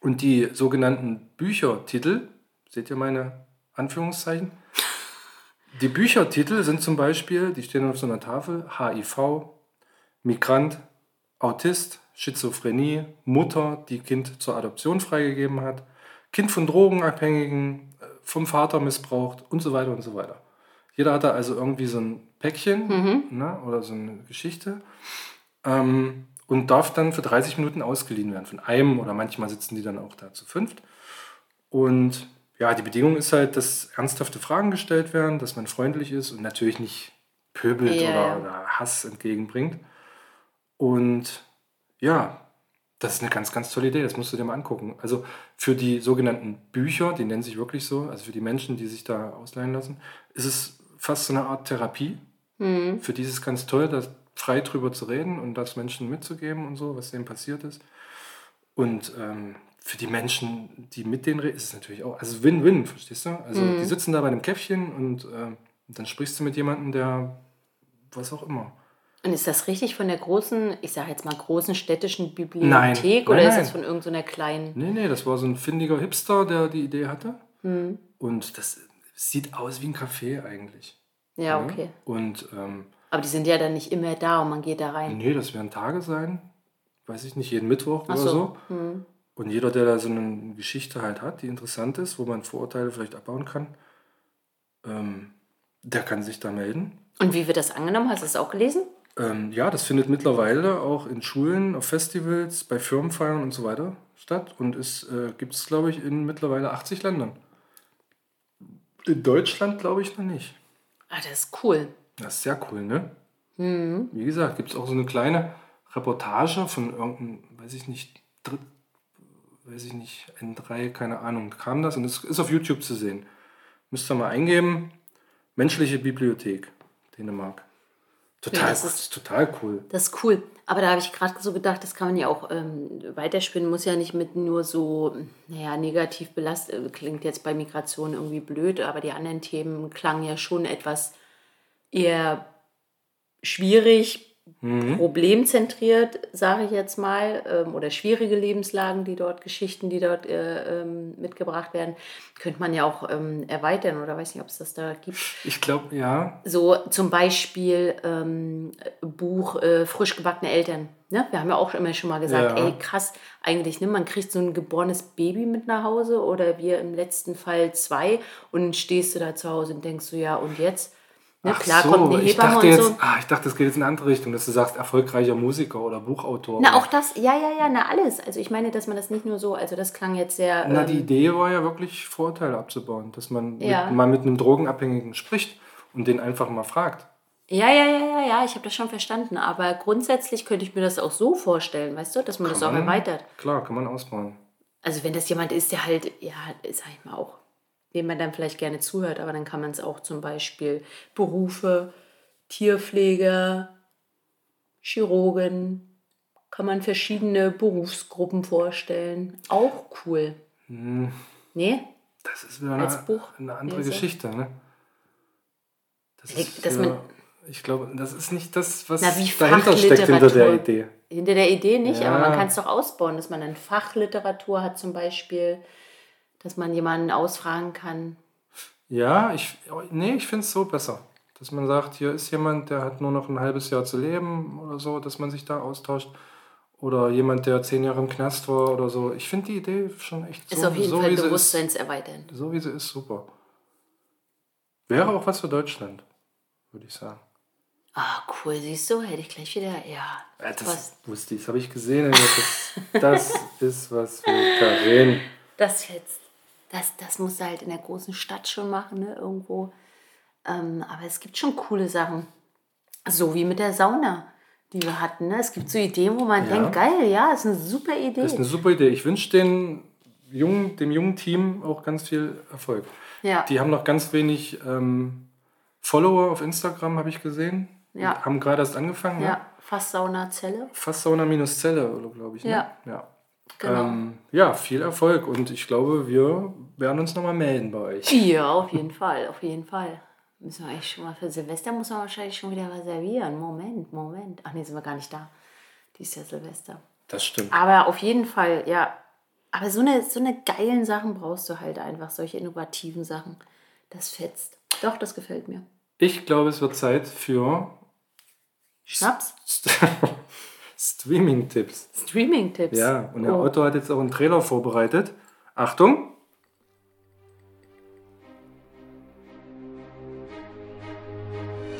Und die sogenannten Büchertitel, seht ihr meine Anführungszeichen? Die Büchertitel sind zum Beispiel, die stehen auf so einer Tafel, HIV, Migrant, Autist, Schizophrenie, Mutter, die Kind zur Adoption freigegeben hat, Kind von Drogenabhängigen, vom Vater missbraucht und so weiter und so weiter. Jeder hat da also irgendwie so ein Päckchen ne, oder so eine Geschichte ähm, und darf dann für 30 Minuten ausgeliehen werden von einem oder manchmal sitzen die dann auch da zu fünft. Und ja, die Bedingung ist halt, dass ernsthafte Fragen gestellt werden, dass man freundlich ist und natürlich nicht pöbelt Ja, oder, oder Hass entgegenbringt. Und ja, das ist eine ganz, ganz tolle Idee. Das musst du dir mal angucken. Also für die sogenannten Bücher, die nennen sich wirklich so, also für die Menschen, die sich da ausleihen lassen, ist es fast so eine Art Therapie. Für die ist es ganz toll, da frei drüber zu reden und das Menschen mitzugeben und so, was denen passiert ist. Und ähm, für die Menschen, die mit denen reden, ist es natürlich auch, also Win-Win, verstehst du? Also die sitzen da bei einem Käffchen und ähm, dann sprichst du mit jemandem, der was auch immer. Und ist das richtig von der großen, ich sage jetzt mal großen städtischen Bibliothek Nein. oder Nein, ist nein. das von irgendeiner kleinen? Nee, nee, das war so ein findiger Hipster, der die Idee hatte. Und das sieht aus wie ein Café eigentlich. Ja, okay. Und ähm, Aber die sind ja dann nicht immer da und man geht da rein. nee, das werden Tage sein. Weiß ich nicht, jeden Mittwoch Ach oder so. so. Und jeder, der da so eine Geschichte halt hat, die interessant ist, wo man Vorurteile vielleicht abbauen kann, ähm, der kann sich da melden. Und wie wird das angenommen? Hast du es auch gelesen? Ähm, ja, das findet mittlerweile auch in Schulen, auf Festivals, bei Firmenfeiern und so weiter statt und es äh, gibt es, glaube ich, in mittlerweile 80 Ländern. In Deutschland glaube ich noch nicht. Ah, das ist cool. Das ist sehr cool, ne? Wie gesagt, gibt es auch so eine kleine Reportage von irgendeinem, weiß ich nicht, Dritt, weiß ich nicht, N3, keine Ahnung, kam das und es ist auf YouTube zu sehen. Müsst ihr mal eingeben, menschliche Bibliothek, Dänemark. Total, das ist- ist total cool. Das ist cool. Aber da habe ich gerade so gedacht, das kann man ja auch ähm, weiterspinnen, muss ja nicht mit nur so, naja, negativ belastet, klingt jetzt bei Migration irgendwie blöd, aber die anderen Themen klangen ja schon etwas eher schwierig, Mhm. problemzentriert, sage ich jetzt mal, ähm, oder schwierige Lebenslagen, die dort, Geschichten, die dort äh, ähm, mitgebracht werden, könnte man ja auch ähm, erweitern oder weiß nicht, ob es das da gibt. Ich glaube, ja. So zum Beispiel ähm, Buch äh, Frisch gebackene Eltern. Ne? Wir haben ja auch immer schon mal gesagt, Ja. ey krass, eigentlich, ne, man kriegt so ein geborenes Baby mit nach Hause oder wir im letzten Fall zwei und dann stehst du da zu Hause und denkst so, ja und jetzt? Ne, Ach klar so, kommt eine ich Hebamme dachte und jetzt, so. ah, ich dachte, das geht jetzt in eine andere Richtung, dass du sagst, erfolgreicher Musiker oder Buchautor. Na, oder- auch das, ja, ja, ja, na, alles. Also ich meine, dass man das nicht nur so, also das klang jetzt sehr. Na, ähm, die Idee war ja wirklich, Vorurteile abzubauen, dass man Ja. mit, mal mit einem Drogenabhängigen spricht und den einfach mal fragt. ja, ja, ja, ja, ja, ich habe das schon verstanden. Aber grundsätzlich könnte ich mir das auch so vorstellen, weißt du, dass man das auch man- erweitert. Klar, kann man ausbauen. Also wenn das jemand ist, der halt, ja, sag ich mal auch, dem man dann vielleicht gerne zuhört, aber dann kann man es auch zum Beispiel Berufe, Tierpfleger, Chirurgen, kann man verschiedene Berufsgruppen vorstellen. Auch cool. Nee? Das ist wieder Als eine, Buch eine andere lese. Geschichte, ne? Das ist dass für, ich glaube, das ist nicht das, was Na, dahinter steckt hinter der. Idee. Hinter der Idee nicht, Ja. aber man kann es doch ausbauen, dass man dann Fachliteratur hat zum Beispiel, dass man jemanden ausfragen kann. Ja, ich, nee, ich finde es so besser. Dass man sagt, hier ist jemand, der hat nur noch ein halbes Jahr zu leben oder so, dass man sich da austauscht. Oder jemand, der zehn Jahre im Knast war oder so. Ich finde die Idee schon echt Ist so, auf jeden so Fall wie sie ist. Bewusstseinserweitern. So wie sie ist, super. Wäre auch was für Deutschland, würde ich sagen. Ah, cool, siehst du, hätte ich gleich wieder, ja. Ja, das was, wusste ich, das habe ich gesehen. Das, das ist was für Karin. das jetzt, das, das musst du halt in der großen Stadt schon machen, ne, irgendwo. Ähm, aber es gibt schon coole Sachen. So wie mit der Sauna, die wir hatten. Ne? Es gibt so Ideen, wo man Ja. denkt, geil, ja, ist eine super Idee. Das ist eine super Idee. Ich wünsche den jungen, dem jungen Team auch ganz viel Erfolg. ja. Die haben noch ganz wenig ähm, Follower auf Instagram, habe ich gesehen. Ja. Haben gerade erst angefangen. Ne? ja, fast Saunazelle. Fast Sauna minus Zelle, glaube ich. Ne? Ja. Ja. Genau. Ähm, ja, viel Erfolg und ich glaube, wir werden uns nochmal melden bei euch. Ja, auf jeden Fall, auf jeden Fall. Müssen wir eigentlich schon mal für Silvester muss man wahrscheinlich schon wieder reservieren. Moment, Moment. Ach nee, sind wir gar nicht da. Dies Jahr Silvester. Das stimmt. Aber auf jeden Fall, ja. Aber so eine, so eine geilen Sachen brauchst du halt einfach, solche innovativen Sachen. Das fetzt. Doch, das gefällt mir. Ich glaube, es wird Zeit für Schnaps? St Streaming-Tipps. Streaming-Tipps. Ja, und der Oh. Otto hat jetzt auch einen Trailer vorbereitet. Achtung!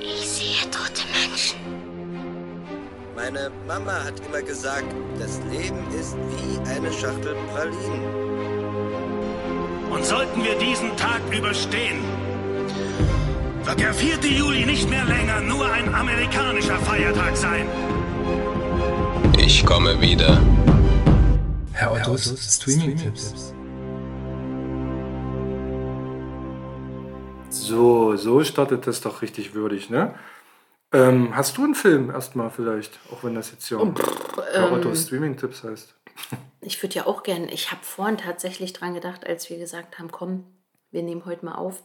Ich sehe tote Menschen. Meine Mama hat immer gesagt, das Leben ist wie eine Schachtel Pralinen. Und sollten wir diesen Tag überstehen, wird der 4. Juli nicht mehr länger nur ein amerikanischer Feiertag sein. Ich komme wieder. Herr Ottos Streaming-Tipps. So, so startet das doch richtig würdig, ne? Ähm, hast du einen Film erstmal vielleicht, auch wenn das jetzt ja Herr ähm, Ottos Streaming-Tipps heißt? Ich würde ja auch gerne, ich habe vorhin tatsächlich dran gedacht, als wir gesagt haben, komm, wir nehmen heute mal auf,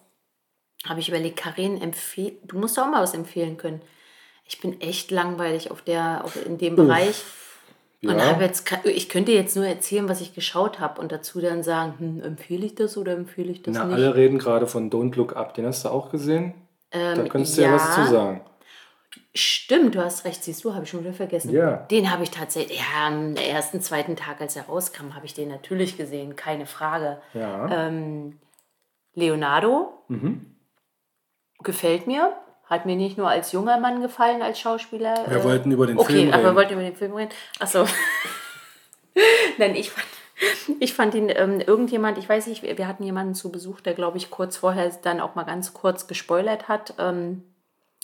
habe ich überlegt, Karin, empfehl, du musst doch auch mal was empfehlen können. Ich bin echt langweilig auf der, auf, in dem Bereich. Und Ja. habe jetzt, ich könnte jetzt nur erzählen, was ich geschaut habe und dazu dann sagen, hm, empfehle ich das oder empfehle ich das Na, nicht? alle reden gerade von Don't Look Up. Den hast du auch gesehen? da Ähm, könntest du ja, was zu sagen. Stimmt, du hast recht, siehst du, habe ich schon wieder vergessen. Ja. Den habe ich tatsächlich, ja, am ersten, zweiten Tag, als er rauskam, habe ich den natürlich gesehen, keine Frage. Ja. Ähm, Leonardo gefällt mir. Hat mir nicht nur als junger Mann gefallen, als Schauspieler. Wir äh, wollten über den okay, Film aber wir reden. wollten über den Film reden. Achso. Nein, ich fand, ich fand ihn, ähm, irgendjemand, ich weiß nicht, wir hatten jemanden zu Besuch, der, glaube ich, kurz vorher dann auch mal ganz kurz gespoilert hat, ähm,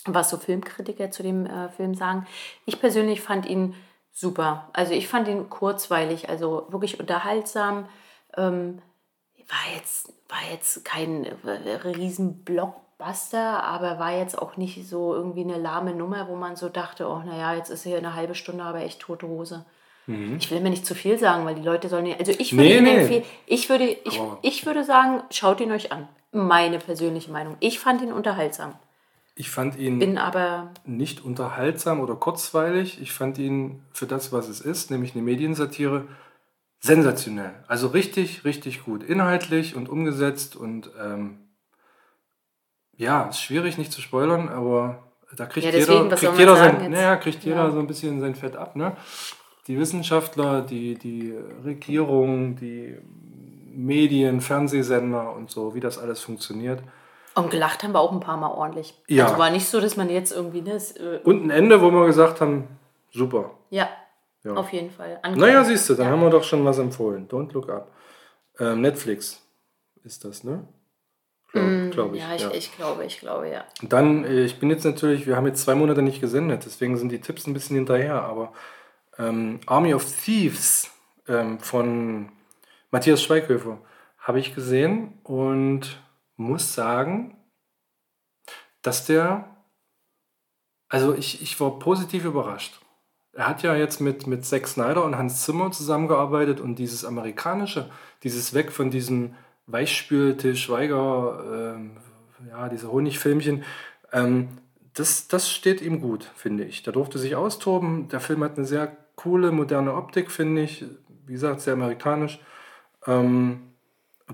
was so Filmkritiker zu dem äh, Film sagen. Ich persönlich fand ihn super. Also ich fand ihn kurzweilig, also wirklich unterhaltsam. Ähm, war jetzt, war jetzt kein äh, riesen Blockbuster, aber war jetzt auch nicht so irgendwie eine lahme Nummer, wo man so dachte, oh naja, jetzt ist hier eine halbe Stunde aber echt tote Hose. Ich will mir nicht zu viel sagen, weil die Leute sollen ja, also ich würde Mhm. Nee, nee. empfehlen, ich würde, ich, Aber- ich würde sagen, schaut ihn euch an. Meine persönliche Meinung. Ich fand ihn unterhaltsam. Ich fand ihn Bin aber, nicht unterhaltsam oder kurzweilig. Ich fand ihn für das, was es ist, nämlich eine Mediensatire, sensationell. Also richtig, richtig gut. Inhaltlich und umgesetzt und ähm, ja, ist schwierig nicht zu spoilern, aber da kriegt Ja, deswegen, jeder, kriegt jeder, sein, naja, kriegt jeder Ja. so ein bisschen sein Fett ab. Ne? Die Wissenschaftler, die, die Regierung, die Medien, Fernsehsender und so, wie das alles funktioniert. und gelacht haben wir auch ein paar Mal ordentlich. Ja. Also war nicht so, dass man jetzt irgendwie, ne, äh, Und ein Ende, wo wir gesagt haben, super. ja, Ja. auf jeden Fall. Angucken. Naja, siehst du, dann Ja. haben wir doch schon was empfohlen. Don't look up. Ähm, Netflix ist das, ne? Glaube glaub ich. Mm, Ja, ich, ja. ich glaube, ich glaube, ja. Dann, äh, ich bin jetzt natürlich, wir haben jetzt zwei Monate nicht gesendet, deswegen sind die Tipps ein bisschen hinterher, aber ähm, Army of Thieves ähm, von Matthias Schweighöfer habe ich gesehen und muss sagen, dass der, also ich, ich war positiv überrascht. Er hat ja jetzt mit, mit Zack Snyder und Hans Zimmer zusammengearbeitet und dieses amerikanische, dieses Weg von diesem Weichspül, Till Schweiger, ähm, ja, diese Honigfilmchen, ähm, das, das steht ihm gut, finde ich. Der durfte sich austoben. Der Film hat eine sehr coole, moderne Optik, finde ich. Wie gesagt, sehr amerikanisch. Ähm,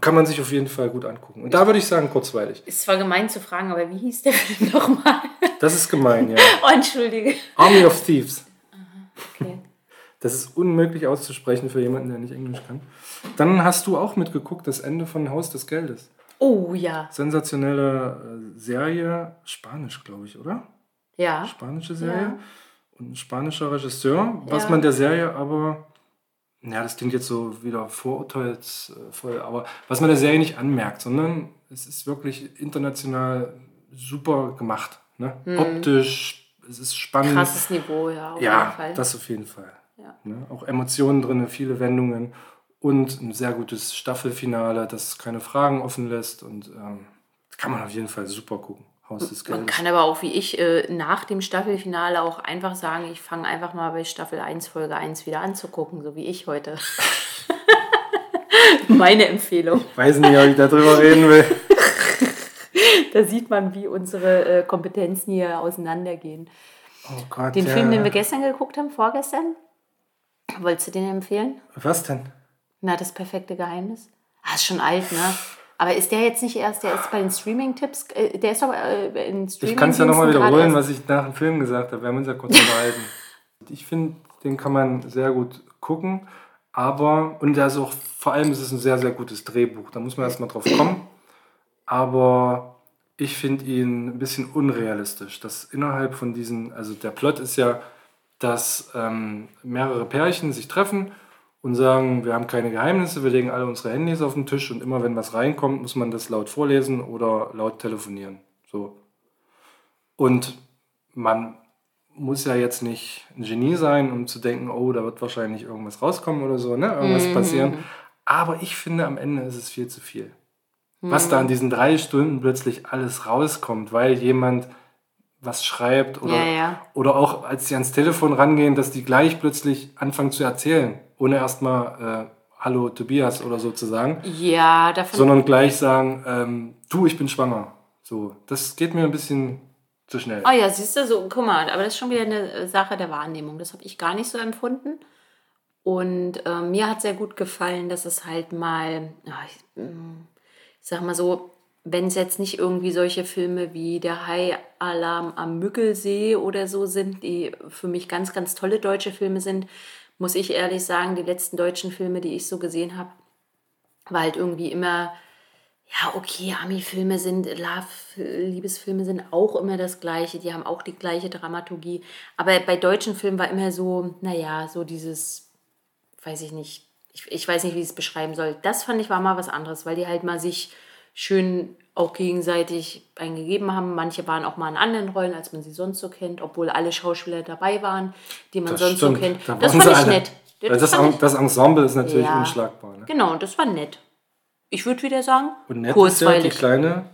kann man sich auf jeden Fall gut angucken. Und da würde ich sagen, kurzweilig. Ist zwar gemein zu fragen, aber wie hieß der Film nochmal? Das ist gemein, ja. Oh, entschuldige. Army of Thieves. Das ist unmöglich auszusprechen für jemanden, der nicht Englisch kann. Dann hast du auch mitgeguckt, das Ende von Haus des Geldes. Oh ja. Sensationelle äh, Serie, Spanisch, glaube ich, oder? Ja. Spanische Serie. Ja. Und ein spanischer Regisseur. Was Ja. man der Serie aber, ja, das klingt jetzt so wieder vorurteilsvoll, aber was man der Serie nicht anmerkt, sondern es ist wirklich international super gemacht. Ne? Optisch, es ist spannend. Krasses Niveau, ja, auf jeden Ja, Fall. das auf jeden Fall. Ja. Ne? Auch Emotionen drin, viele Wendungen und ein sehr gutes Staffelfinale, das keine Fragen offen lässt und ähm, kann man auf jeden Fall super gucken. Haus des Man Geldes. kann aber auch wie ich äh, nach dem Staffelfinale auch einfach sagen, ich fange einfach mal bei Staffel 1, Folge 1 wieder an zu gucken, so wie ich heute. Meine Empfehlung. Weiß nicht, ob ich darüber reden will. Da sieht man, wie unsere äh, Kompetenzen hier auseinandergehen. Oh Gott, Den ja. Film, den wir gestern geguckt haben, vorgestern, wolltest du den empfehlen? Was denn? Na, das perfekte Geheimnis. Ah, ist schon alt, ne? Aber ist der jetzt nicht erst, der ist bei den Streaming-Tipps, äh, der ist doch äh, in Streaming Ich kann es ja nochmal wiederholen, was ich nach dem Film gesagt habe. Wir haben uns ja kurz unterhalten. Ich finde, den kann man sehr gut gucken. Aber, und da ist auch, vor allem ist es ein sehr, sehr gutes Drehbuch. Da muss man erstmal drauf kommen. Aber ich finde ihn ein bisschen unrealistisch. Dass innerhalb von diesen, also der Plot ist ja, dass ähm, mehrere Pärchen sich treffen und sagen, wir haben keine Geheimnisse, wir legen alle unsere Handys auf den Tisch und immer wenn was reinkommt, muss man das laut vorlesen oder laut telefonieren. So. Und man muss ja jetzt nicht ein Genie sein, um zu denken, oh, da wird wahrscheinlich irgendwas rauskommen oder so, ne? irgendwas passieren. Aber ich finde, am Ende ist es viel zu viel. Was da in diesen drei Stunden plötzlich alles rauskommt, weil jemand was schreibt oder, Ja, ja. oder auch als sie ans Telefon rangehen, dass die gleich plötzlich anfangen zu erzählen, ohne erstmal äh, Hallo Tobias oder so zu sagen Ja, davon. sondern gleich sagen, ähm, du, ich bin schwanger. So, das geht mir ein bisschen zu schnell. Oh ja, siehst du, so, guck mal, aber das ist schon wieder eine Sache der Wahrnehmung. Das habe ich gar nicht so empfunden. Und äh, mir hat sehr gut gefallen, dass es halt mal, ja, ich, mm, ich sag mal so, wenn es jetzt nicht irgendwie solche Filme wie Der Hai-Alarm am Müggelsee oder so sind, die für mich ganz, ganz tolle deutsche Filme sind, muss ich ehrlich sagen, die letzten deutschen Filme, die ich so gesehen habe, war halt irgendwie immer, ja, okay, Ami-Filme sind, Love-Liebesfilme sind auch immer das Gleiche, die haben auch die gleiche Dramaturgie. Aber bei deutschen Filmen war immer so, naja, so dieses, weiß ich nicht, ich, ich weiß nicht, wie ich es beschreiben soll. Das fand ich war mal was anderes, weil die halt mal sich schön auch gegenseitig eingegeben haben. Manche waren auch mal in anderen Rollen, als man sie sonst so kennt, obwohl alle Schauspieler dabei waren, die man sonst so kennt. Da das fand ich alle. nett. Weil das, fand das Ensemble ist natürlich Ja. unschlagbar. Ne? Genau, das war nett. Ich würde wieder sagen, Und nett ist ja die kurzweilig. kleine,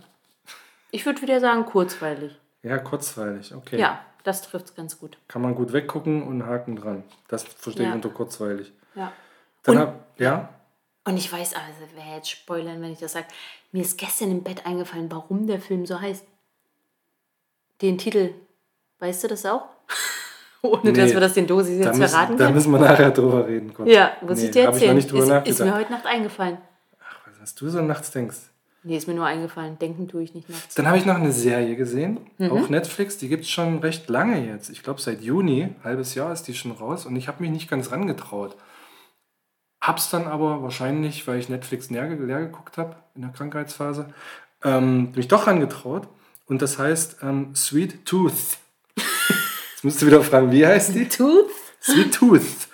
ich würde wieder sagen, kurzweilig. ja, kurzweilig, okay. Ja, das trifft es ganz gut. Kann man gut weggucken und Haken dran. Das verstehe ich Ja. unter kurzweilig. Ja. Dann Und- hab, ja, Und ich weiß, also wäre jetzt spoilern, wenn ich das sage. Mir ist gestern im Bett eingefallen, warum der Film so heißt. Den Titel, weißt du das auch? Ohne Nee, dass wir das den Dosis Da jetzt müssen, verraten da können. müssen wir nachher drüber reden. Gott. Ja, muss ich dir erzählen. Ich ist, ist mir heute Nacht eingefallen. Was du so nachts denkst. Nee, ist mir nur eingefallen. Denken tue ich nicht nachts. Dann habe ich noch eine Serie gesehen, Mhm. auf Netflix. Die gibt es schon recht lange jetzt. Ich glaube, seit Juni, halbes Jahr ist die schon raus. Und ich habe mich nicht ganz rangetraut. Hab's dann aber wahrscheinlich, weil ich Netflix leer, leer geguckt habe in der Krankheitsphase, ähm, mich doch rangetraut. Und das heißt ähm, Sweet Tooth. Jetzt müsst ihr wieder fragen, wie heißt die? Tooth? Sweet Tooth.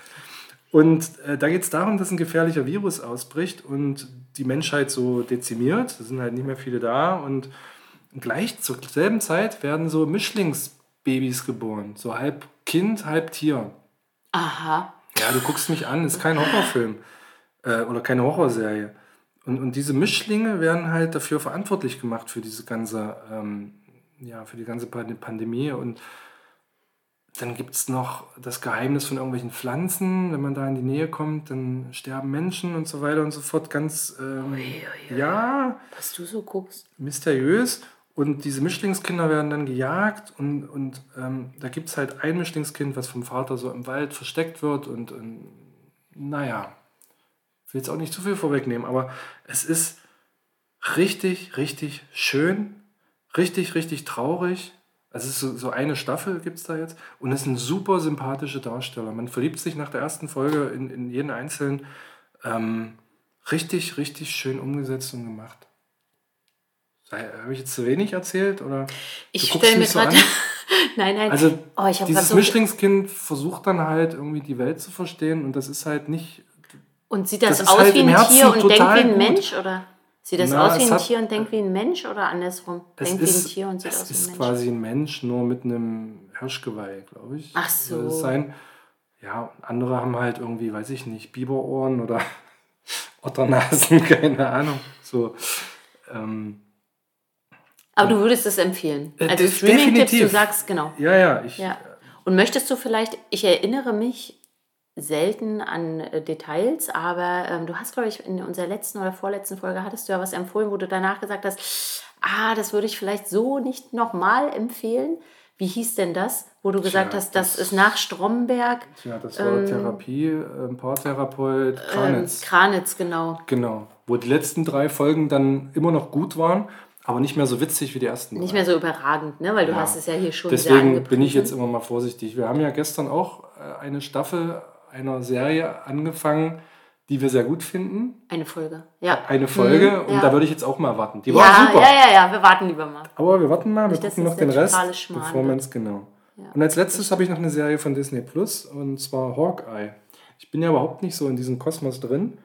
Und äh, da geht es darum, dass ein gefährlicher Virus ausbricht und die Menschheit so dezimiert. Es sind halt nicht mehr viele da. Und gleich zur selben Zeit werden so Mischlingsbabys geboren. So halb Kind, halb Tier. Aha. Ja, du guckst mich an, ist kein Horrorfilm äh, oder keine Horrorserie. Und, und diese Mischlinge werden halt dafür verantwortlich gemacht für diese ganze, ähm, ja, für die ganze Pand- Pandemie. Und dann gibt es noch das Geheimnis von irgendwelchen Pflanzen. Wenn man da in die Nähe kommt, dann sterben Menschen und so weiter und so fort. Ganz, ähm, ja, Was du so guckst. mysteriös. Und diese Mischlingskinder werden dann gejagt und, und ähm, da gibt es halt ein Mischlingskind, was vom Vater so im Wald versteckt wird und, und naja, ich will jetzt auch nicht zu viel vorwegnehmen, aber es ist richtig, richtig schön, richtig, richtig traurig. Also es ist so, so eine Staffel gibt es da jetzt und es sind super sympathische Darsteller. Man verliebt sich nach der ersten Folge in, in jeden einzelnen. Ähm, richtig, richtig schön umgesetzt und gemacht. Habe ich jetzt zu wenig erzählt? Oder Ich stelle mir so gerade. nein, nein. Also oh, dieses so. Mischlingskind versucht dann halt irgendwie die Welt zu verstehen und das ist halt nicht. Und sieht das, das ist aus halt wie ein Tier und denkt wie ein gut. Mensch? Oder sieht das Na, aus wie es ein hat- Tier und denkt wie ein Mensch? Oder andersrum? Es Denkt wie ein ist, Tier und sieht es aus wie ein ist Mensch? quasi ein Mensch, nur mit einem Hirschgeweih, glaube ich. Ach so. Soll es sein. Ja, andere haben halt irgendwie, weiß ich nicht, Biberohren oder Otternasen, keine Ahnung. So. Ähm, Aber du würdest es empfehlen. Äh, Also Streaming-Tipps, du sagst, genau. ja, ja, ich. Ja. Und möchtest du vielleicht, ich erinnere mich selten an äh, Details, aber ähm, du hast, glaube ich, in unserer letzten oder vorletzten Folge hattest du ja was empfohlen, wo du danach gesagt hast, ah, das würde ich vielleicht so nicht nochmal empfehlen. Wie hieß denn das, wo du gesagt Tja, hast, das, das- ist nach Stromberg, Ja, das war Therapie, ähm, Paartherapeut, ähm, Kranitz. Kranitz, genau. Genau. Wo die letzten drei Folgen dann immer noch gut waren, aber nicht mehr so witzig wie die ersten. Nicht drei. mehr so überragend, ne? weil du Ja. hast es ja hier schon Deswegen bin ich jetzt immer mal vorsichtig. Wir haben ja gestern auch äh, eine Staffel einer Serie angefangen, die wir sehr gut finden. Eine Folge, ja. Eine Folge Mhm, und ja. da würde ich jetzt auch mal warten. Die war ja, super. ja, ja, ja, wir warten lieber mal. Aber wir warten mal, wir Nicht, gucken noch den Rest, Schmarrn wird. es genau. Und als letztes habe ich noch eine Serie von Disney Plus und zwar Hawkeye. Ich bin ja überhaupt nicht so in diesem Kosmos drin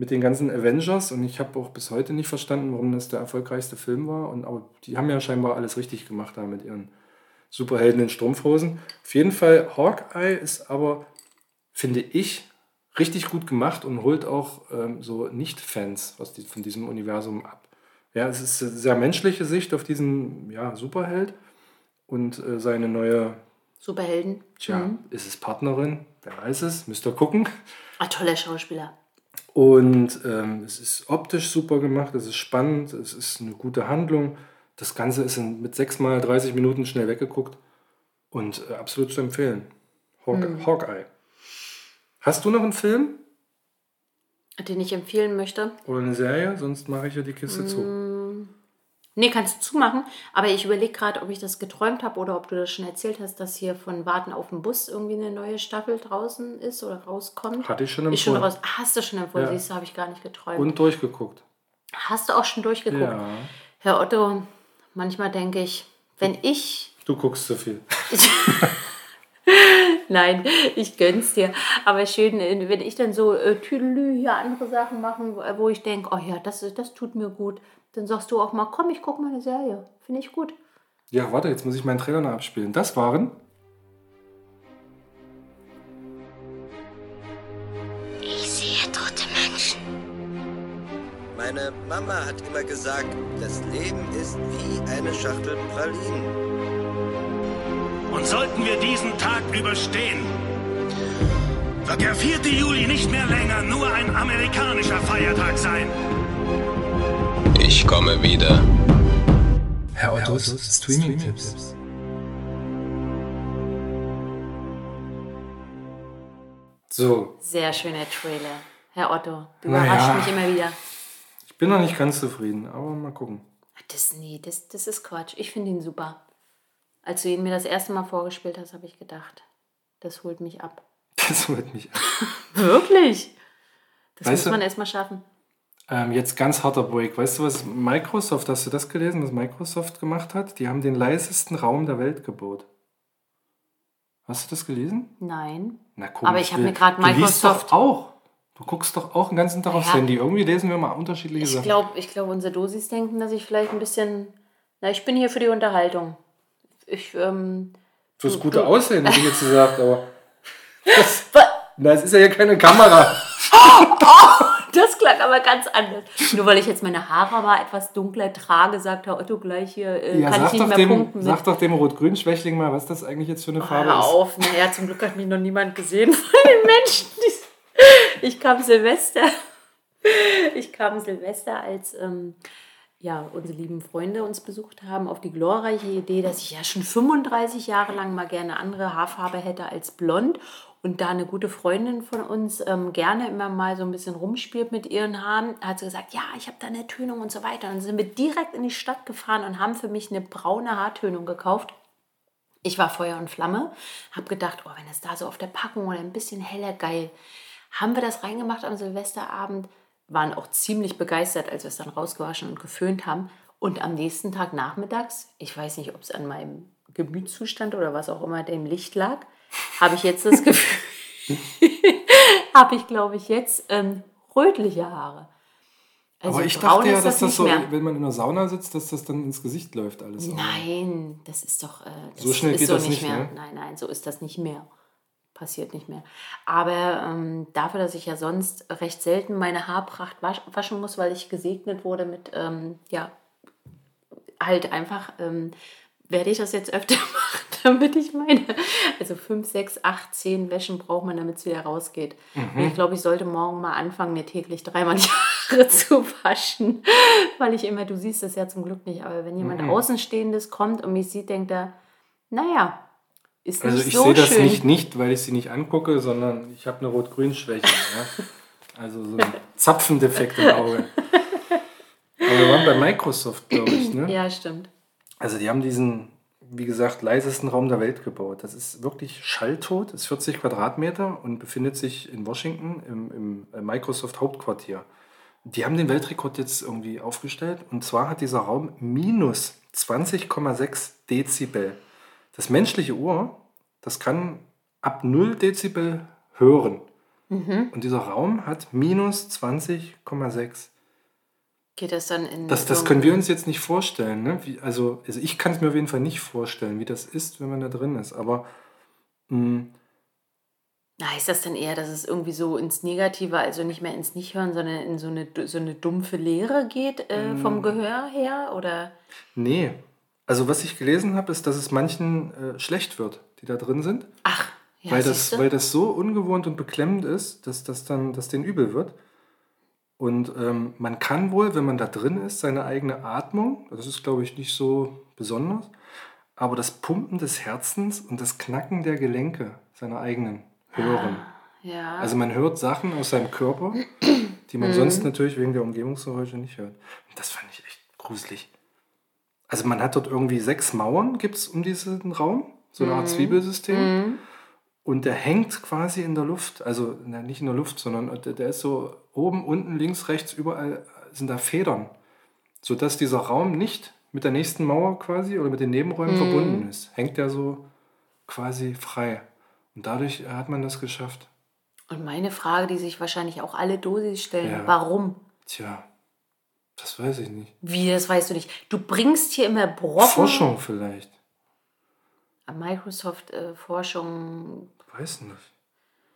mit den ganzen Avengers und ich habe auch bis heute nicht verstanden, warum das der erfolgreichste Film war. Und aber die haben ja scheinbar alles richtig gemacht da mit ihren Superhelden in Strumpfhosen. Auf jeden Fall Hawkeye ist aber, finde ich, richtig gut gemacht und holt auch ähm, so Nicht-Fans aus die, von diesem Universum ab. Ja, es ist eine sehr menschliche Sicht auf diesen ja, Superheld und äh, seine neue, Superhelden. tja, Mhm. ist es Partnerin? Wer weiß es, müsst ihr gucken. Ah, toller Schauspieler. Und ähm, es ist optisch super gemacht, es ist spannend, es ist eine gute Handlung. Das Ganze ist in, mit 6 mal 30 Minuten schnell weggeguckt und äh, absolut zu empfehlen. Hawk, Hm. Hawkeye. Hast du noch einen Film Den ich empfehlen möchte. oder eine Serie? Sonst mache ich ja die Kiste Hm. zu. Nee, kannst du zumachen. Aber ich überlege gerade, ob ich das geträumt habe oder ob du das schon erzählt hast, dass hier von Warten auf den Bus irgendwie eine neue Staffel draußen ist oder rauskommt. Hatte ich schon Ist schon empfohlen. raus. Ah, Hast du schon empfohlen? Ja. Siehst du, habe ich gar nicht geträumt. Und durchgeguckt. Hast du auch schon durchgeguckt? Ja. Herr Otto, manchmal denke ich, wenn ich Du guckst zu viel. Nein, ich gönn's dir. Aber schön, wenn ich dann so äh, Tüdelü hier andere Sachen machen, wo- wo ich denke, oh ja, das, das tut mir gut, dann sagst du auch mal, komm, ich gucke mal eine Serie. Finde ich gut. Ja, warte, jetzt muss ich meinen Trailer noch abspielen. Das waren Ich sehe tote Menschen. Meine Mama hat immer gesagt, das Leben ist wie eine Schachtel Pralinen. Und sollten wir diesen Tag überstehen, wird der 4. Juli nicht mehr länger nur ein amerikanischer Feiertag sein. Ich komme wieder. Herr Ottos, Ottos Streaming-Tipps. So. Sehr schöner Trailer. Herr Otto, du naja. überraschst mich immer wieder. Ich bin noch nicht ganz zufrieden, aber mal gucken. Das, nee, das, das ist Quatsch. Ich finde ihn super. Als du ihn mir das erste Mal vorgespielt hast, habe ich gedacht, das holt mich ab. Das holt mich ab. Wirklich? Das weißt muss man erstmal schaffen. Ähm, jetzt ganz harter Break. Weißt du, was Microsoft, hast du das gelesen, was Microsoft gemacht hat? Die haben den leisesten Raum der Welt gebaut. Hast du das gelesen? Nein. Na guck, Aber ich hab mir Du liest Microsoft- doch auch. Du guckst doch auch den ganzen Tag aufs Ja. Handy. Irgendwie lesen wir mal unterschiedliche Ich Sachen. glaube, ich glaub, unsere Dosis denken, dass ich vielleicht ein bisschen. Na, ich bin hier für die Unterhaltung. Ich, ähm. Fürs du- gute du- Aussehen, hätte ich jetzt gesagt, aber. Das, na, es ist ja hier keine Kamera. Das klang aber ganz anders. Nur weil ich jetzt meine Haare mal etwas dunkler trage, sagt Herr Otto gleich hier, äh, Ja, kann ich nicht mehr dem, punkten. sag doch dem Rot-Grün-Schwächling mal, was das eigentlich jetzt für eine Farbe Hör ist. auf, naja, zum Glück hat mich noch niemand gesehen von den Menschen. Ich kam Silvester. Ich kam Silvester, als ähm, ja, unsere lieben Freunde uns besucht haben, auf die glorreiche Idee, dass ich ja schon 35 Jahre lang mal gerne andere Haarfarbe hätte als blond. Und da eine gute Freundin von uns ähm, gerne immer mal so ein bisschen rumspielt mit ihren Haaren, hat sie gesagt, ja, ich habe da eine Tönung und so weiter. Und sind wir direkt in die Stadt gefahren und haben für mich eine braune Haartönung gekauft. Ich war Feuer und Flamme, habe gedacht, oh, wenn es da so auf der Packung oder ein bisschen heller, geil. Haben wir das reingemacht am Silvesterabend, waren auch ziemlich begeistert, als wir es dann rausgewaschen und geföhnt haben. Und am nächsten Tag nachmittags, ich weiß nicht, ob es an meinem Gemütszustand oder was auch immer dem Licht lag, habe ich jetzt das Gefühl, habe ich, glaube ich, jetzt ähm, rötliche Haare. Also aber ich dachte ja, dass das nicht so, mehr. wenn man in der Sauna sitzt, dass das dann ins Gesicht läuft alles. Nein, das ist doch. Äh, das So schnell geht so das nicht, mehr. ne? Nein, nein, so ist das nicht mehr. Passiert nicht mehr. Aber ähm, dafür, dass ich ja sonst recht selten meine Haarpracht wasch, waschen muss, weil ich gesegnet wurde mit, ähm, ja, halt einfach, ähm, werde ich das jetzt öfter machen, damit ich meine, also fünf, sechs, acht, zehn Wäschen braucht man, damit es wieder rausgeht. Und ich glaube, ich sollte morgen mal anfangen, mir täglich dreimal die Haare zu waschen, weil ich immer, du siehst das ja zum Glück nicht, aber wenn jemand Außenstehendes kommt und mich sieht, denkt er, naja, ist Also nicht ich so sehe das nicht, nicht, weil ich sie nicht angucke, sondern ich habe eine Rot-Grün-Schwäche. ja? Also so ein Zapfendefekt im Auge. Aber wir waren bei Microsoft, glaube ich. Ne? Ja, stimmt. Also die haben diesen, wie gesagt, leisesten Raum der Welt gebaut. Das ist wirklich schalltot, ist 40 Quadratmeter und befindet sich in Washington im, im äh, Microsoft Hauptquartier. Die haben den Weltrekord jetzt irgendwie aufgestellt und zwar hat dieser Raum minus 20,6 Dezibel. Das menschliche Ohr, das kann ab 0 Dezibel hören. Und dieser Raum hat minus 20,6. Geht das dann in. Das, das können wir uns jetzt nicht vorstellen. Ne? Wie, also, also ich kann es mir auf jeden Fall nicht vorstellen, wie das ist, wenn man da drin ist. Aber mh, Na, ist das denn eher, dass es irgendwie so ins Negative, also nicht mehr ins Nicht-Hören, sondern in so eine, so eine dumpfe Leere geht äh, Mm. vom Gehör her? Oder? nee. Also was ich gelesen habe, ist, dass es manchen äh, schlecht wird, die da drin sind. Ach, ja, weil, das, siehste? weil das so ungewohnt und beklemmend ist, dass das dann, dass denen übel wird. Und ähm, man kann wohl, wenn man da drin ist, seine eigene Atmung, das ist glaube ich nicht so besonders, aber das Pumpen des Herzens und das Knacken der Gelenke seiner eigenen hören. ja. Also man hört Sachen aus seinem Körper, die man sonst natürlich wegen der Umgebungsgeräusche nicht hört. Und das fand ich echt gruselig. Also man hat dort irgendwie sechs Mauern, gibt es um diesen Raum, so eine Art Zwiebelsystem. Und der hängt quasi in der Luft, also na, nicht in der Luft, sondern der, der ist so oben, unten, links, rechts, überall sind da Federn, sodass dieser Raum nicht mit der nächsten Mauer quasi oder mit den Nebenräumen verbunden ist. Hängt der so quasi frei. Und dadurch hat man das geschafft. Und meine Frage, die sich wahrscheinlich auch alle Dosis stellen, Ja. warum? Tja, das weiß ich nicht. Wie, das weißt du nicht. Du bringst hier immer Brocken. Forschung vielleicht. Microsoft äh, Forschung. Weiß nicht.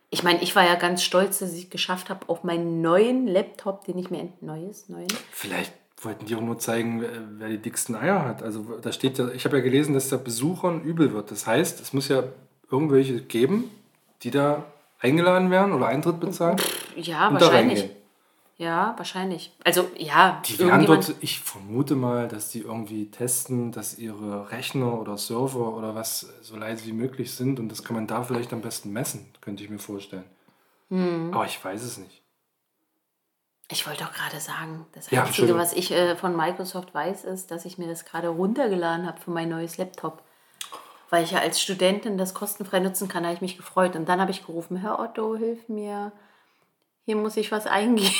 Ich meine, ich war ja ganz stolz, dass ich es geschafft habe, auf meinen neuen Laptop, den ich mir neues, neuen. Vielleicht wollten die auch nur zeigen, wer, wer die dicksten Eier hat. Also da steht ja, ich habe ja gelesen, dass der Besuchern übel wird. Das heißt, es muss ja irgendwelche geben, die da eingeladen werden oder Eintritt bezahlen Ja, da wahrscheinlich. Ja, wahrscheinlich. Also, ja, Die werden dort, ich vermute mal, dass die irgendwie testen, dass ihre Rechner oder Server oder was so leise wie möglich sind und das kann man da vielleicht am besten messen, könnte ich mir vorstellen. Aber ich weiß es nicht. Ich wollte doch gerade sagen, das Ja, Einzige, was ich äh, von Microsoft weiß, ist, dass ich mir das gerade runtergeladen habe für mein neues Laptop. Weil ich ja als Studentin das kostenfrei nutzen kann, habe ich mich gefreut. Und dann habe ich gerufen, Herr Otto, hilf mir. Hier muss ich was eingeben.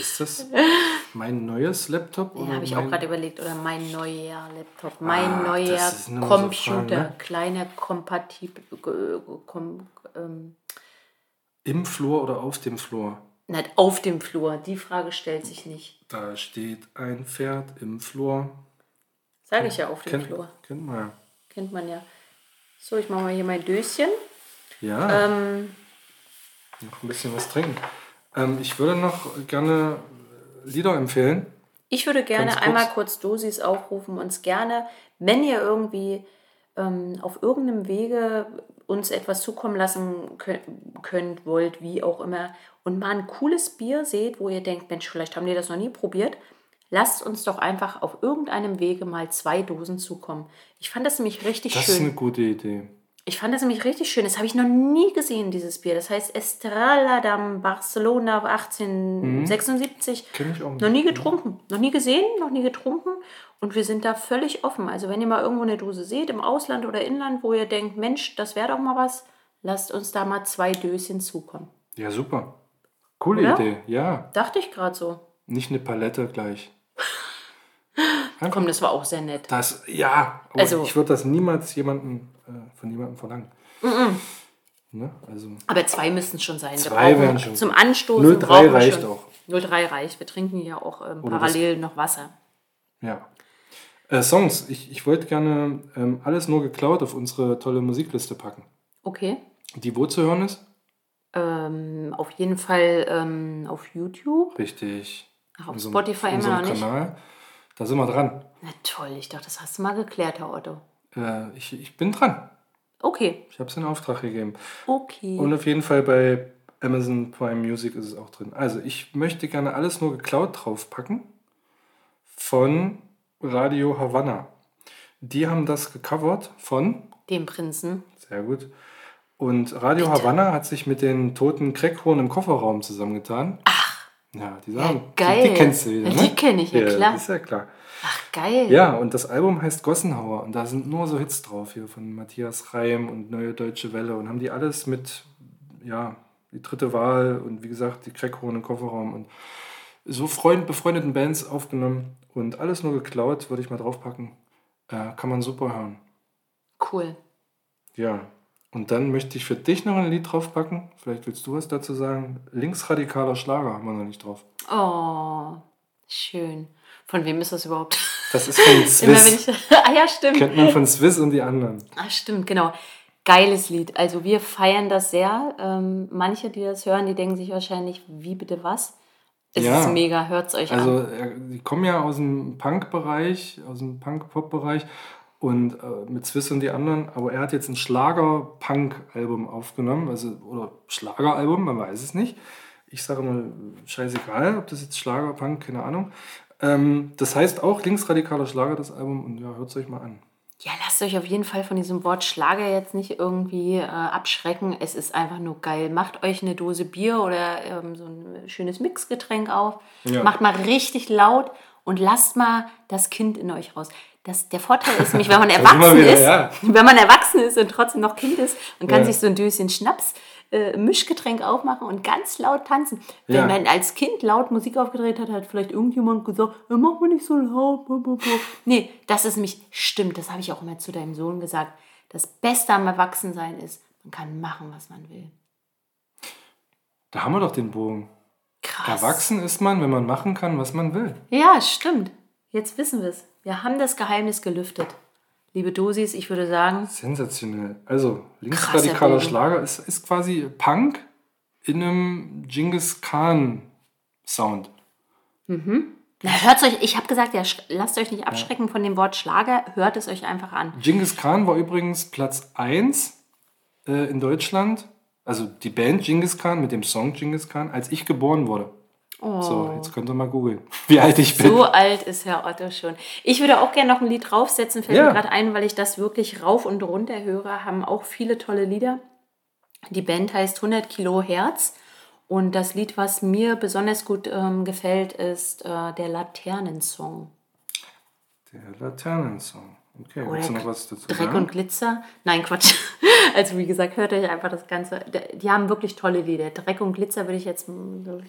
Ist das mein neues Laptop? Ja, habe ich auch gerade überlegt. Oder mein neuer Laptop. Mein Ah, neuer nur so Computer. Fragen, ne? Kleiner kompatibel. Kom, ähm, Im Flur oder auf dem Flur? nicht auf dem Flur. Die Frage stellt sich nicht. Da steht ein Pferd im Flur. Sage ich ja auf dem Kennt, Flur. kennt man ja. Kennt man ja. So, ich mache mal hier mein Döschen. Ja, Ähm, noch ein bisschen was trinken. Ähm, ich würde noch gerne Lieder empfehlen. Ich würde gerne kurz. einmal kurz Dosis aufrufen, uns gerne, wenn ihr irgendwie ähm, auf irgendeinem Wege uns etwas zukommen lassen könnt, wollt, wie auch immer, und mal ein cooles Bier seht, wo ihr denkt, Mensch, vielleicht haben die das noch nie probiert, lasst uns doch einfach auf irgendeinem Wege mal zwei Dosen zukommen. Ich fand das nämlich richtig Das schön. ist eine gute Idee. Ich fand das nämlich richtig schön. Das habe ich noch nie gesehen, dieses Bier. Das heißt Estrella dam Barcelona 1876. Kenn ich auch nicht. Noch nie getrunken. Noch nie gesehen, noch nie getrunken. Und wir sind da völlig offen. Also wenn ihr mal irgendwo eine Dose seht, im Ausland oder Inland, wo ihr denkt, Mensch, das wäre doch mal was, lasst uns da mal zwei Döschen zukommen. Ja, super. Coole Oder? Idee. Ja, Dachte ich gerade so. nicht eine Palette gleich. Komm, das war auch sehr nett. Das, ja, Also- ich würde das niemals jemanden, äh, von jemandem verlangen. Ne? Also, Aber zwei müssten es schon sein. Zwei wären schon Zum. Anstoßen 0,3 brauchen wir reicht schon. auch. 0,3 reicht. Wir trinken ja auch ähm, parallel noch Wasser. ja. Äh, Songs. Ich, ich wollte gerne ähm, alles nur geklaut auf unsere tolle Musikliste packen. Okay. Die wo zu hören ist? Ähm, auf jeden Fall ähm, auf YouTube. Richtig. Ach, auf Unserem- Spotify immer noch nicht. Kanal. Da sind wir dran. Na toll, ich dachte, das hast du mal geklärt, Herr Otto. Äh, ich, ich bin dran. Okay, Ich habe es in Auftrag gegeben. okay. Und auf jeden Fall bei Amazon Prime Music ist es auch drin. Also ich möchte gerne alles nur geklaut draufpacken von Radio Havanna. Die haben das gecovert von, Dem Prinzen. sehr gut, und Radio Havanna hat sich mit den toten Crackhorn im Kofferraum zusammengetan. Ach. Ja, die sagen, geil. Die, die kennst du wieder, Ja, ne? die kenn ich, ja, klar. Ist ja klar. Ach, geil. Ja, und das Album heißt Gossenhauer und da sind nur so Hits drauf hier von Matthias Reim und Neue Deutsche Welle und haben die alles mit, ja, die dritte Wahl und wie gesagt, die Crackhorn im Kofferraum und so Freund, befreundeten Bands aufgenommen und alles nur geklaut, würde ich mal draufpacken. Äh, kann man super hören. Cool. Ja. Und dann möchte ich für dich noch ein Lied draufpacken. Vielleicht willst du was dazu sagen. Linksradikaler Schlager haben wir noch nicht drauf. Oh, schön. Von wem ist das überhaupt? Das ist von Swiss. ich. ah ja, stimmt. Kennt man von Swiss und die anderen. Ah, stimmt, genau. Geiles Lied. Also wir feiern das sehr. Ähm, manche, die das hören, die denken sich wahrscheinlich, wie bitte was? Es Ja. ist mega, hört es euch Also, an. äh, die kommen ja aus dem Punk-Bereich, aus dem Punk-Pop-Bereich und äh, mit Swiss und die anderen, aber er hat jetzt ein Schlager-Punk-Album aufgenommen, also, oder Schlageralbum, man weiß es nicht. Ich sage mal, scheißegal, ob das jetzt Schlager, Punk, keine Ahnung. Ähm, das heißt auch linksradikaler Schlager, das Album, und ja, hört es euch mal an. Ja, lasst euch auf jeden Fall von diesem Wort Schlager jetzt nicht irgendwie äh, abschrecken. Es ist einfach nur geil. Macht euch eine Dose Bier oder ähm, so ein schönes Mixgetränk auf. Ja. Macht mal richtig laut und lasst mal das Kind in euch raus. Das, der Vorteil ist nämlich, wenn man erwachsen wieder, ist, ja. wenn man erwachsen ist und trotzdem noch Kind ist und kann Ja. sich so ein Döschen Schnaps, äh, Mischgetränk aufmachen und ganz laut tanzen. Wenn Ja. man als Kind laut Musik aufgedreht hat, hat vielleicht irgendjemand gesagt, äh, mach mal nicht so laut. Nee, das ist nämlich, stimmt, das habe ich auch immer zu deinem Sohn gesagt. Das Beste am Erwachsensein ist, man kann machen, was man will. Da haben wir doch den Bogen. Krass. Erwachsen ist man, wenn man machen kann, was man will. Ja, stimmt. Jetzt wissen wir es. Wir haben das Geheimnis gelüftet. Liebe Dosis, ich würde sagen, Sensationell. Also, linksradikaler. Schlager ist, ist quasi Punk in einem Genghis Khan Sound. na, hört's euch, ich habe gesagt, ja, lasst euch nicht abschrecken von dem Wort Schlager, hört es euch einfach an. Genghis Khan war übrigens Platz 1 äh, in Deutschland. Also die Band Genghis Khan mit dem Song Genghis Khan, als ich geboren wurde. So, jetzt könnt ihr mal googeln, wie alt ich bin. Oh. So alt ist Herr Otto schon. Ich würde auch gerne noch ein Lied draufsetzen, fällt Ja. mir gerade ein, weil ich das wirklich rauf und runter höre, haben auch viele tolle Lieder. Die Band heißt 100 Kilo Herz Und das Lied, was mir besonders gut ähm, gefällt, ist äh, der Laternensong. Der Laternensong. Okay, Oder willst du noch was dazu Dreck sagen? und Glitzer. Nein, Quatsch. Also wie gesagt, hört euch einfach das Ganze. Die haben wirklich tolle Lieder. Dreck und Glitzer würde ich jetzt.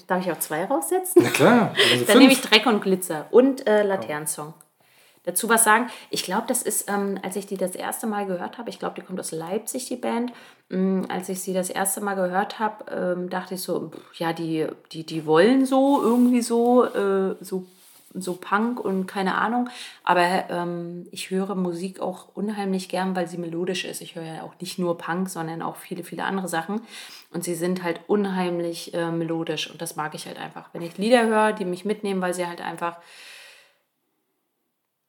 Darf ich auch zwei raussetzen? Na klar, also Dann nehme ich. Dreck und Glitzer und äh, Laternensong. Dazu was sagen. Ich glaube, das ist, ähm, als ich die das erste Mal gehört habe, ich glaube, die kommt aus Leipzig, die Band. Ähm, als ich sie das erste Mal gehört habe, ähm, dachte ich so, pff, ja, die, die, die wollen so, irgendwie so, äh, so, so Punk und keine Ahnung. Aber ähm, ich höre Musik auch unheimlich gern, weil sie melodisch ist. Ich höre ja auch nicht nur Punk, sondern auch viele, viele andere Sachen. Und sie sind halt unheimlich äh, melodisch und das mag ich halt einfach. Wenn ich Lieder höre, die mich mitnehmen, weil sie halt einfach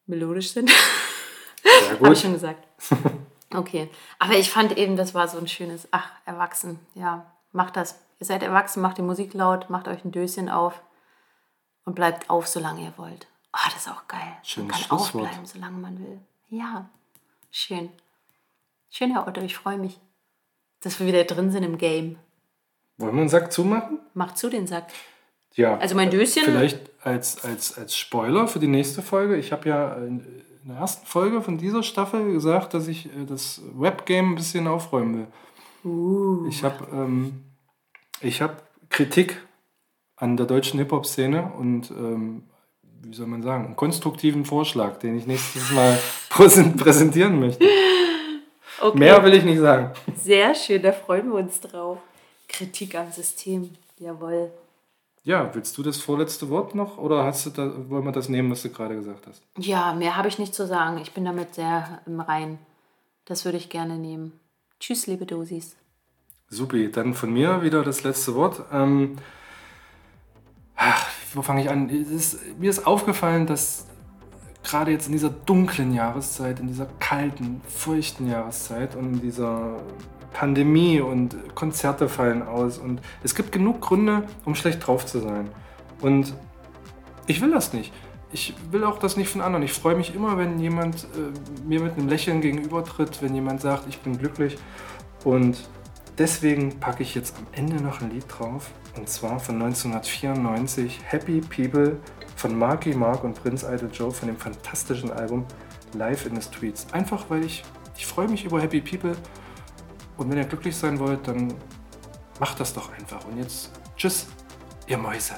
melodisch sind. Sehr Habe ich schon gesagt. Okay. Aber ich fand eben, das war so ein schönes, ach, erwachsen. Ja, macht das. Ihr seid erwachsen, macht die Musik laut, macht euch ein Döschen auf und bleibt auf, solange ihr wollt. Ah, das ist auch geil. Schönes man kann aufbleiben, solange man will. Ja, schön. Schön, Herr Otto, ich freue mich, dass wir wieder drin sind im Game. Wollen wir einen Sack zumachen? Mach zu den Sack. Ja. Also mein Döschen. Vielleicht als, als, als Spoiler für die nächste Folge. Ich habe ja in der ersten Folge von dieser Staffel gesagt, dass ich äh, das Webgame ein bisschen aufräumen will. Uh. Ich habe ähm, ich hab Kritik an der deutschen Hip-Hop-Szene und, ähm, wie soll man sagen, einen konstruktiven Vorschlag, den ich nächstes Mal präsen- präsentieren möchte. Okay. Mehr will ich nicht sagen. Sehr schön, da freuen wir uns drauf. Kritik am System. Jawohl. Ja, willst du das vorletzte Wort noch oder hast du da, wollen wir das nehmen, was du gerade gesagt hast? Ja, mehr habe ich nicht zu sagen. Ich bin damit sehr im Rein. Das würde ich gerne nehmen. Tschüss, liebe Dosis. Supi, dann von mir wieder das letzte Wort. Ähm, ach, wo fange ich an? Ist, mir ist aufgefallen, dass gerade jetzt in dieser dunklen Jahreszeit, in dieser kalten, feuchten Jahreszeit und in dieser Pandemie und Konzerte fallen aus und es gibt genug Gründe, um schlecht drauf zu sein. Und ich will das nicht. Ich will auch das nicht von anderen. Ich freue mich immer, wenn jemand äh, mir mit einem Lächeln gegenübertritt, wenn jemand sagt, ich bin glücklich. Und deswegen packe ich jetzt am Ende noch ein Lied drauf. Und zwar von 1994, Happy People von Marky Mark und Prince Idol Joe von dem fantastischen Album Live in the Streets. Einfach weil ich, ich freue mich über Happy People. Und wenn ihr glücklich sein wollt, dann macht das doch einfach. Und jetzt tschüss, ihr Mäuse.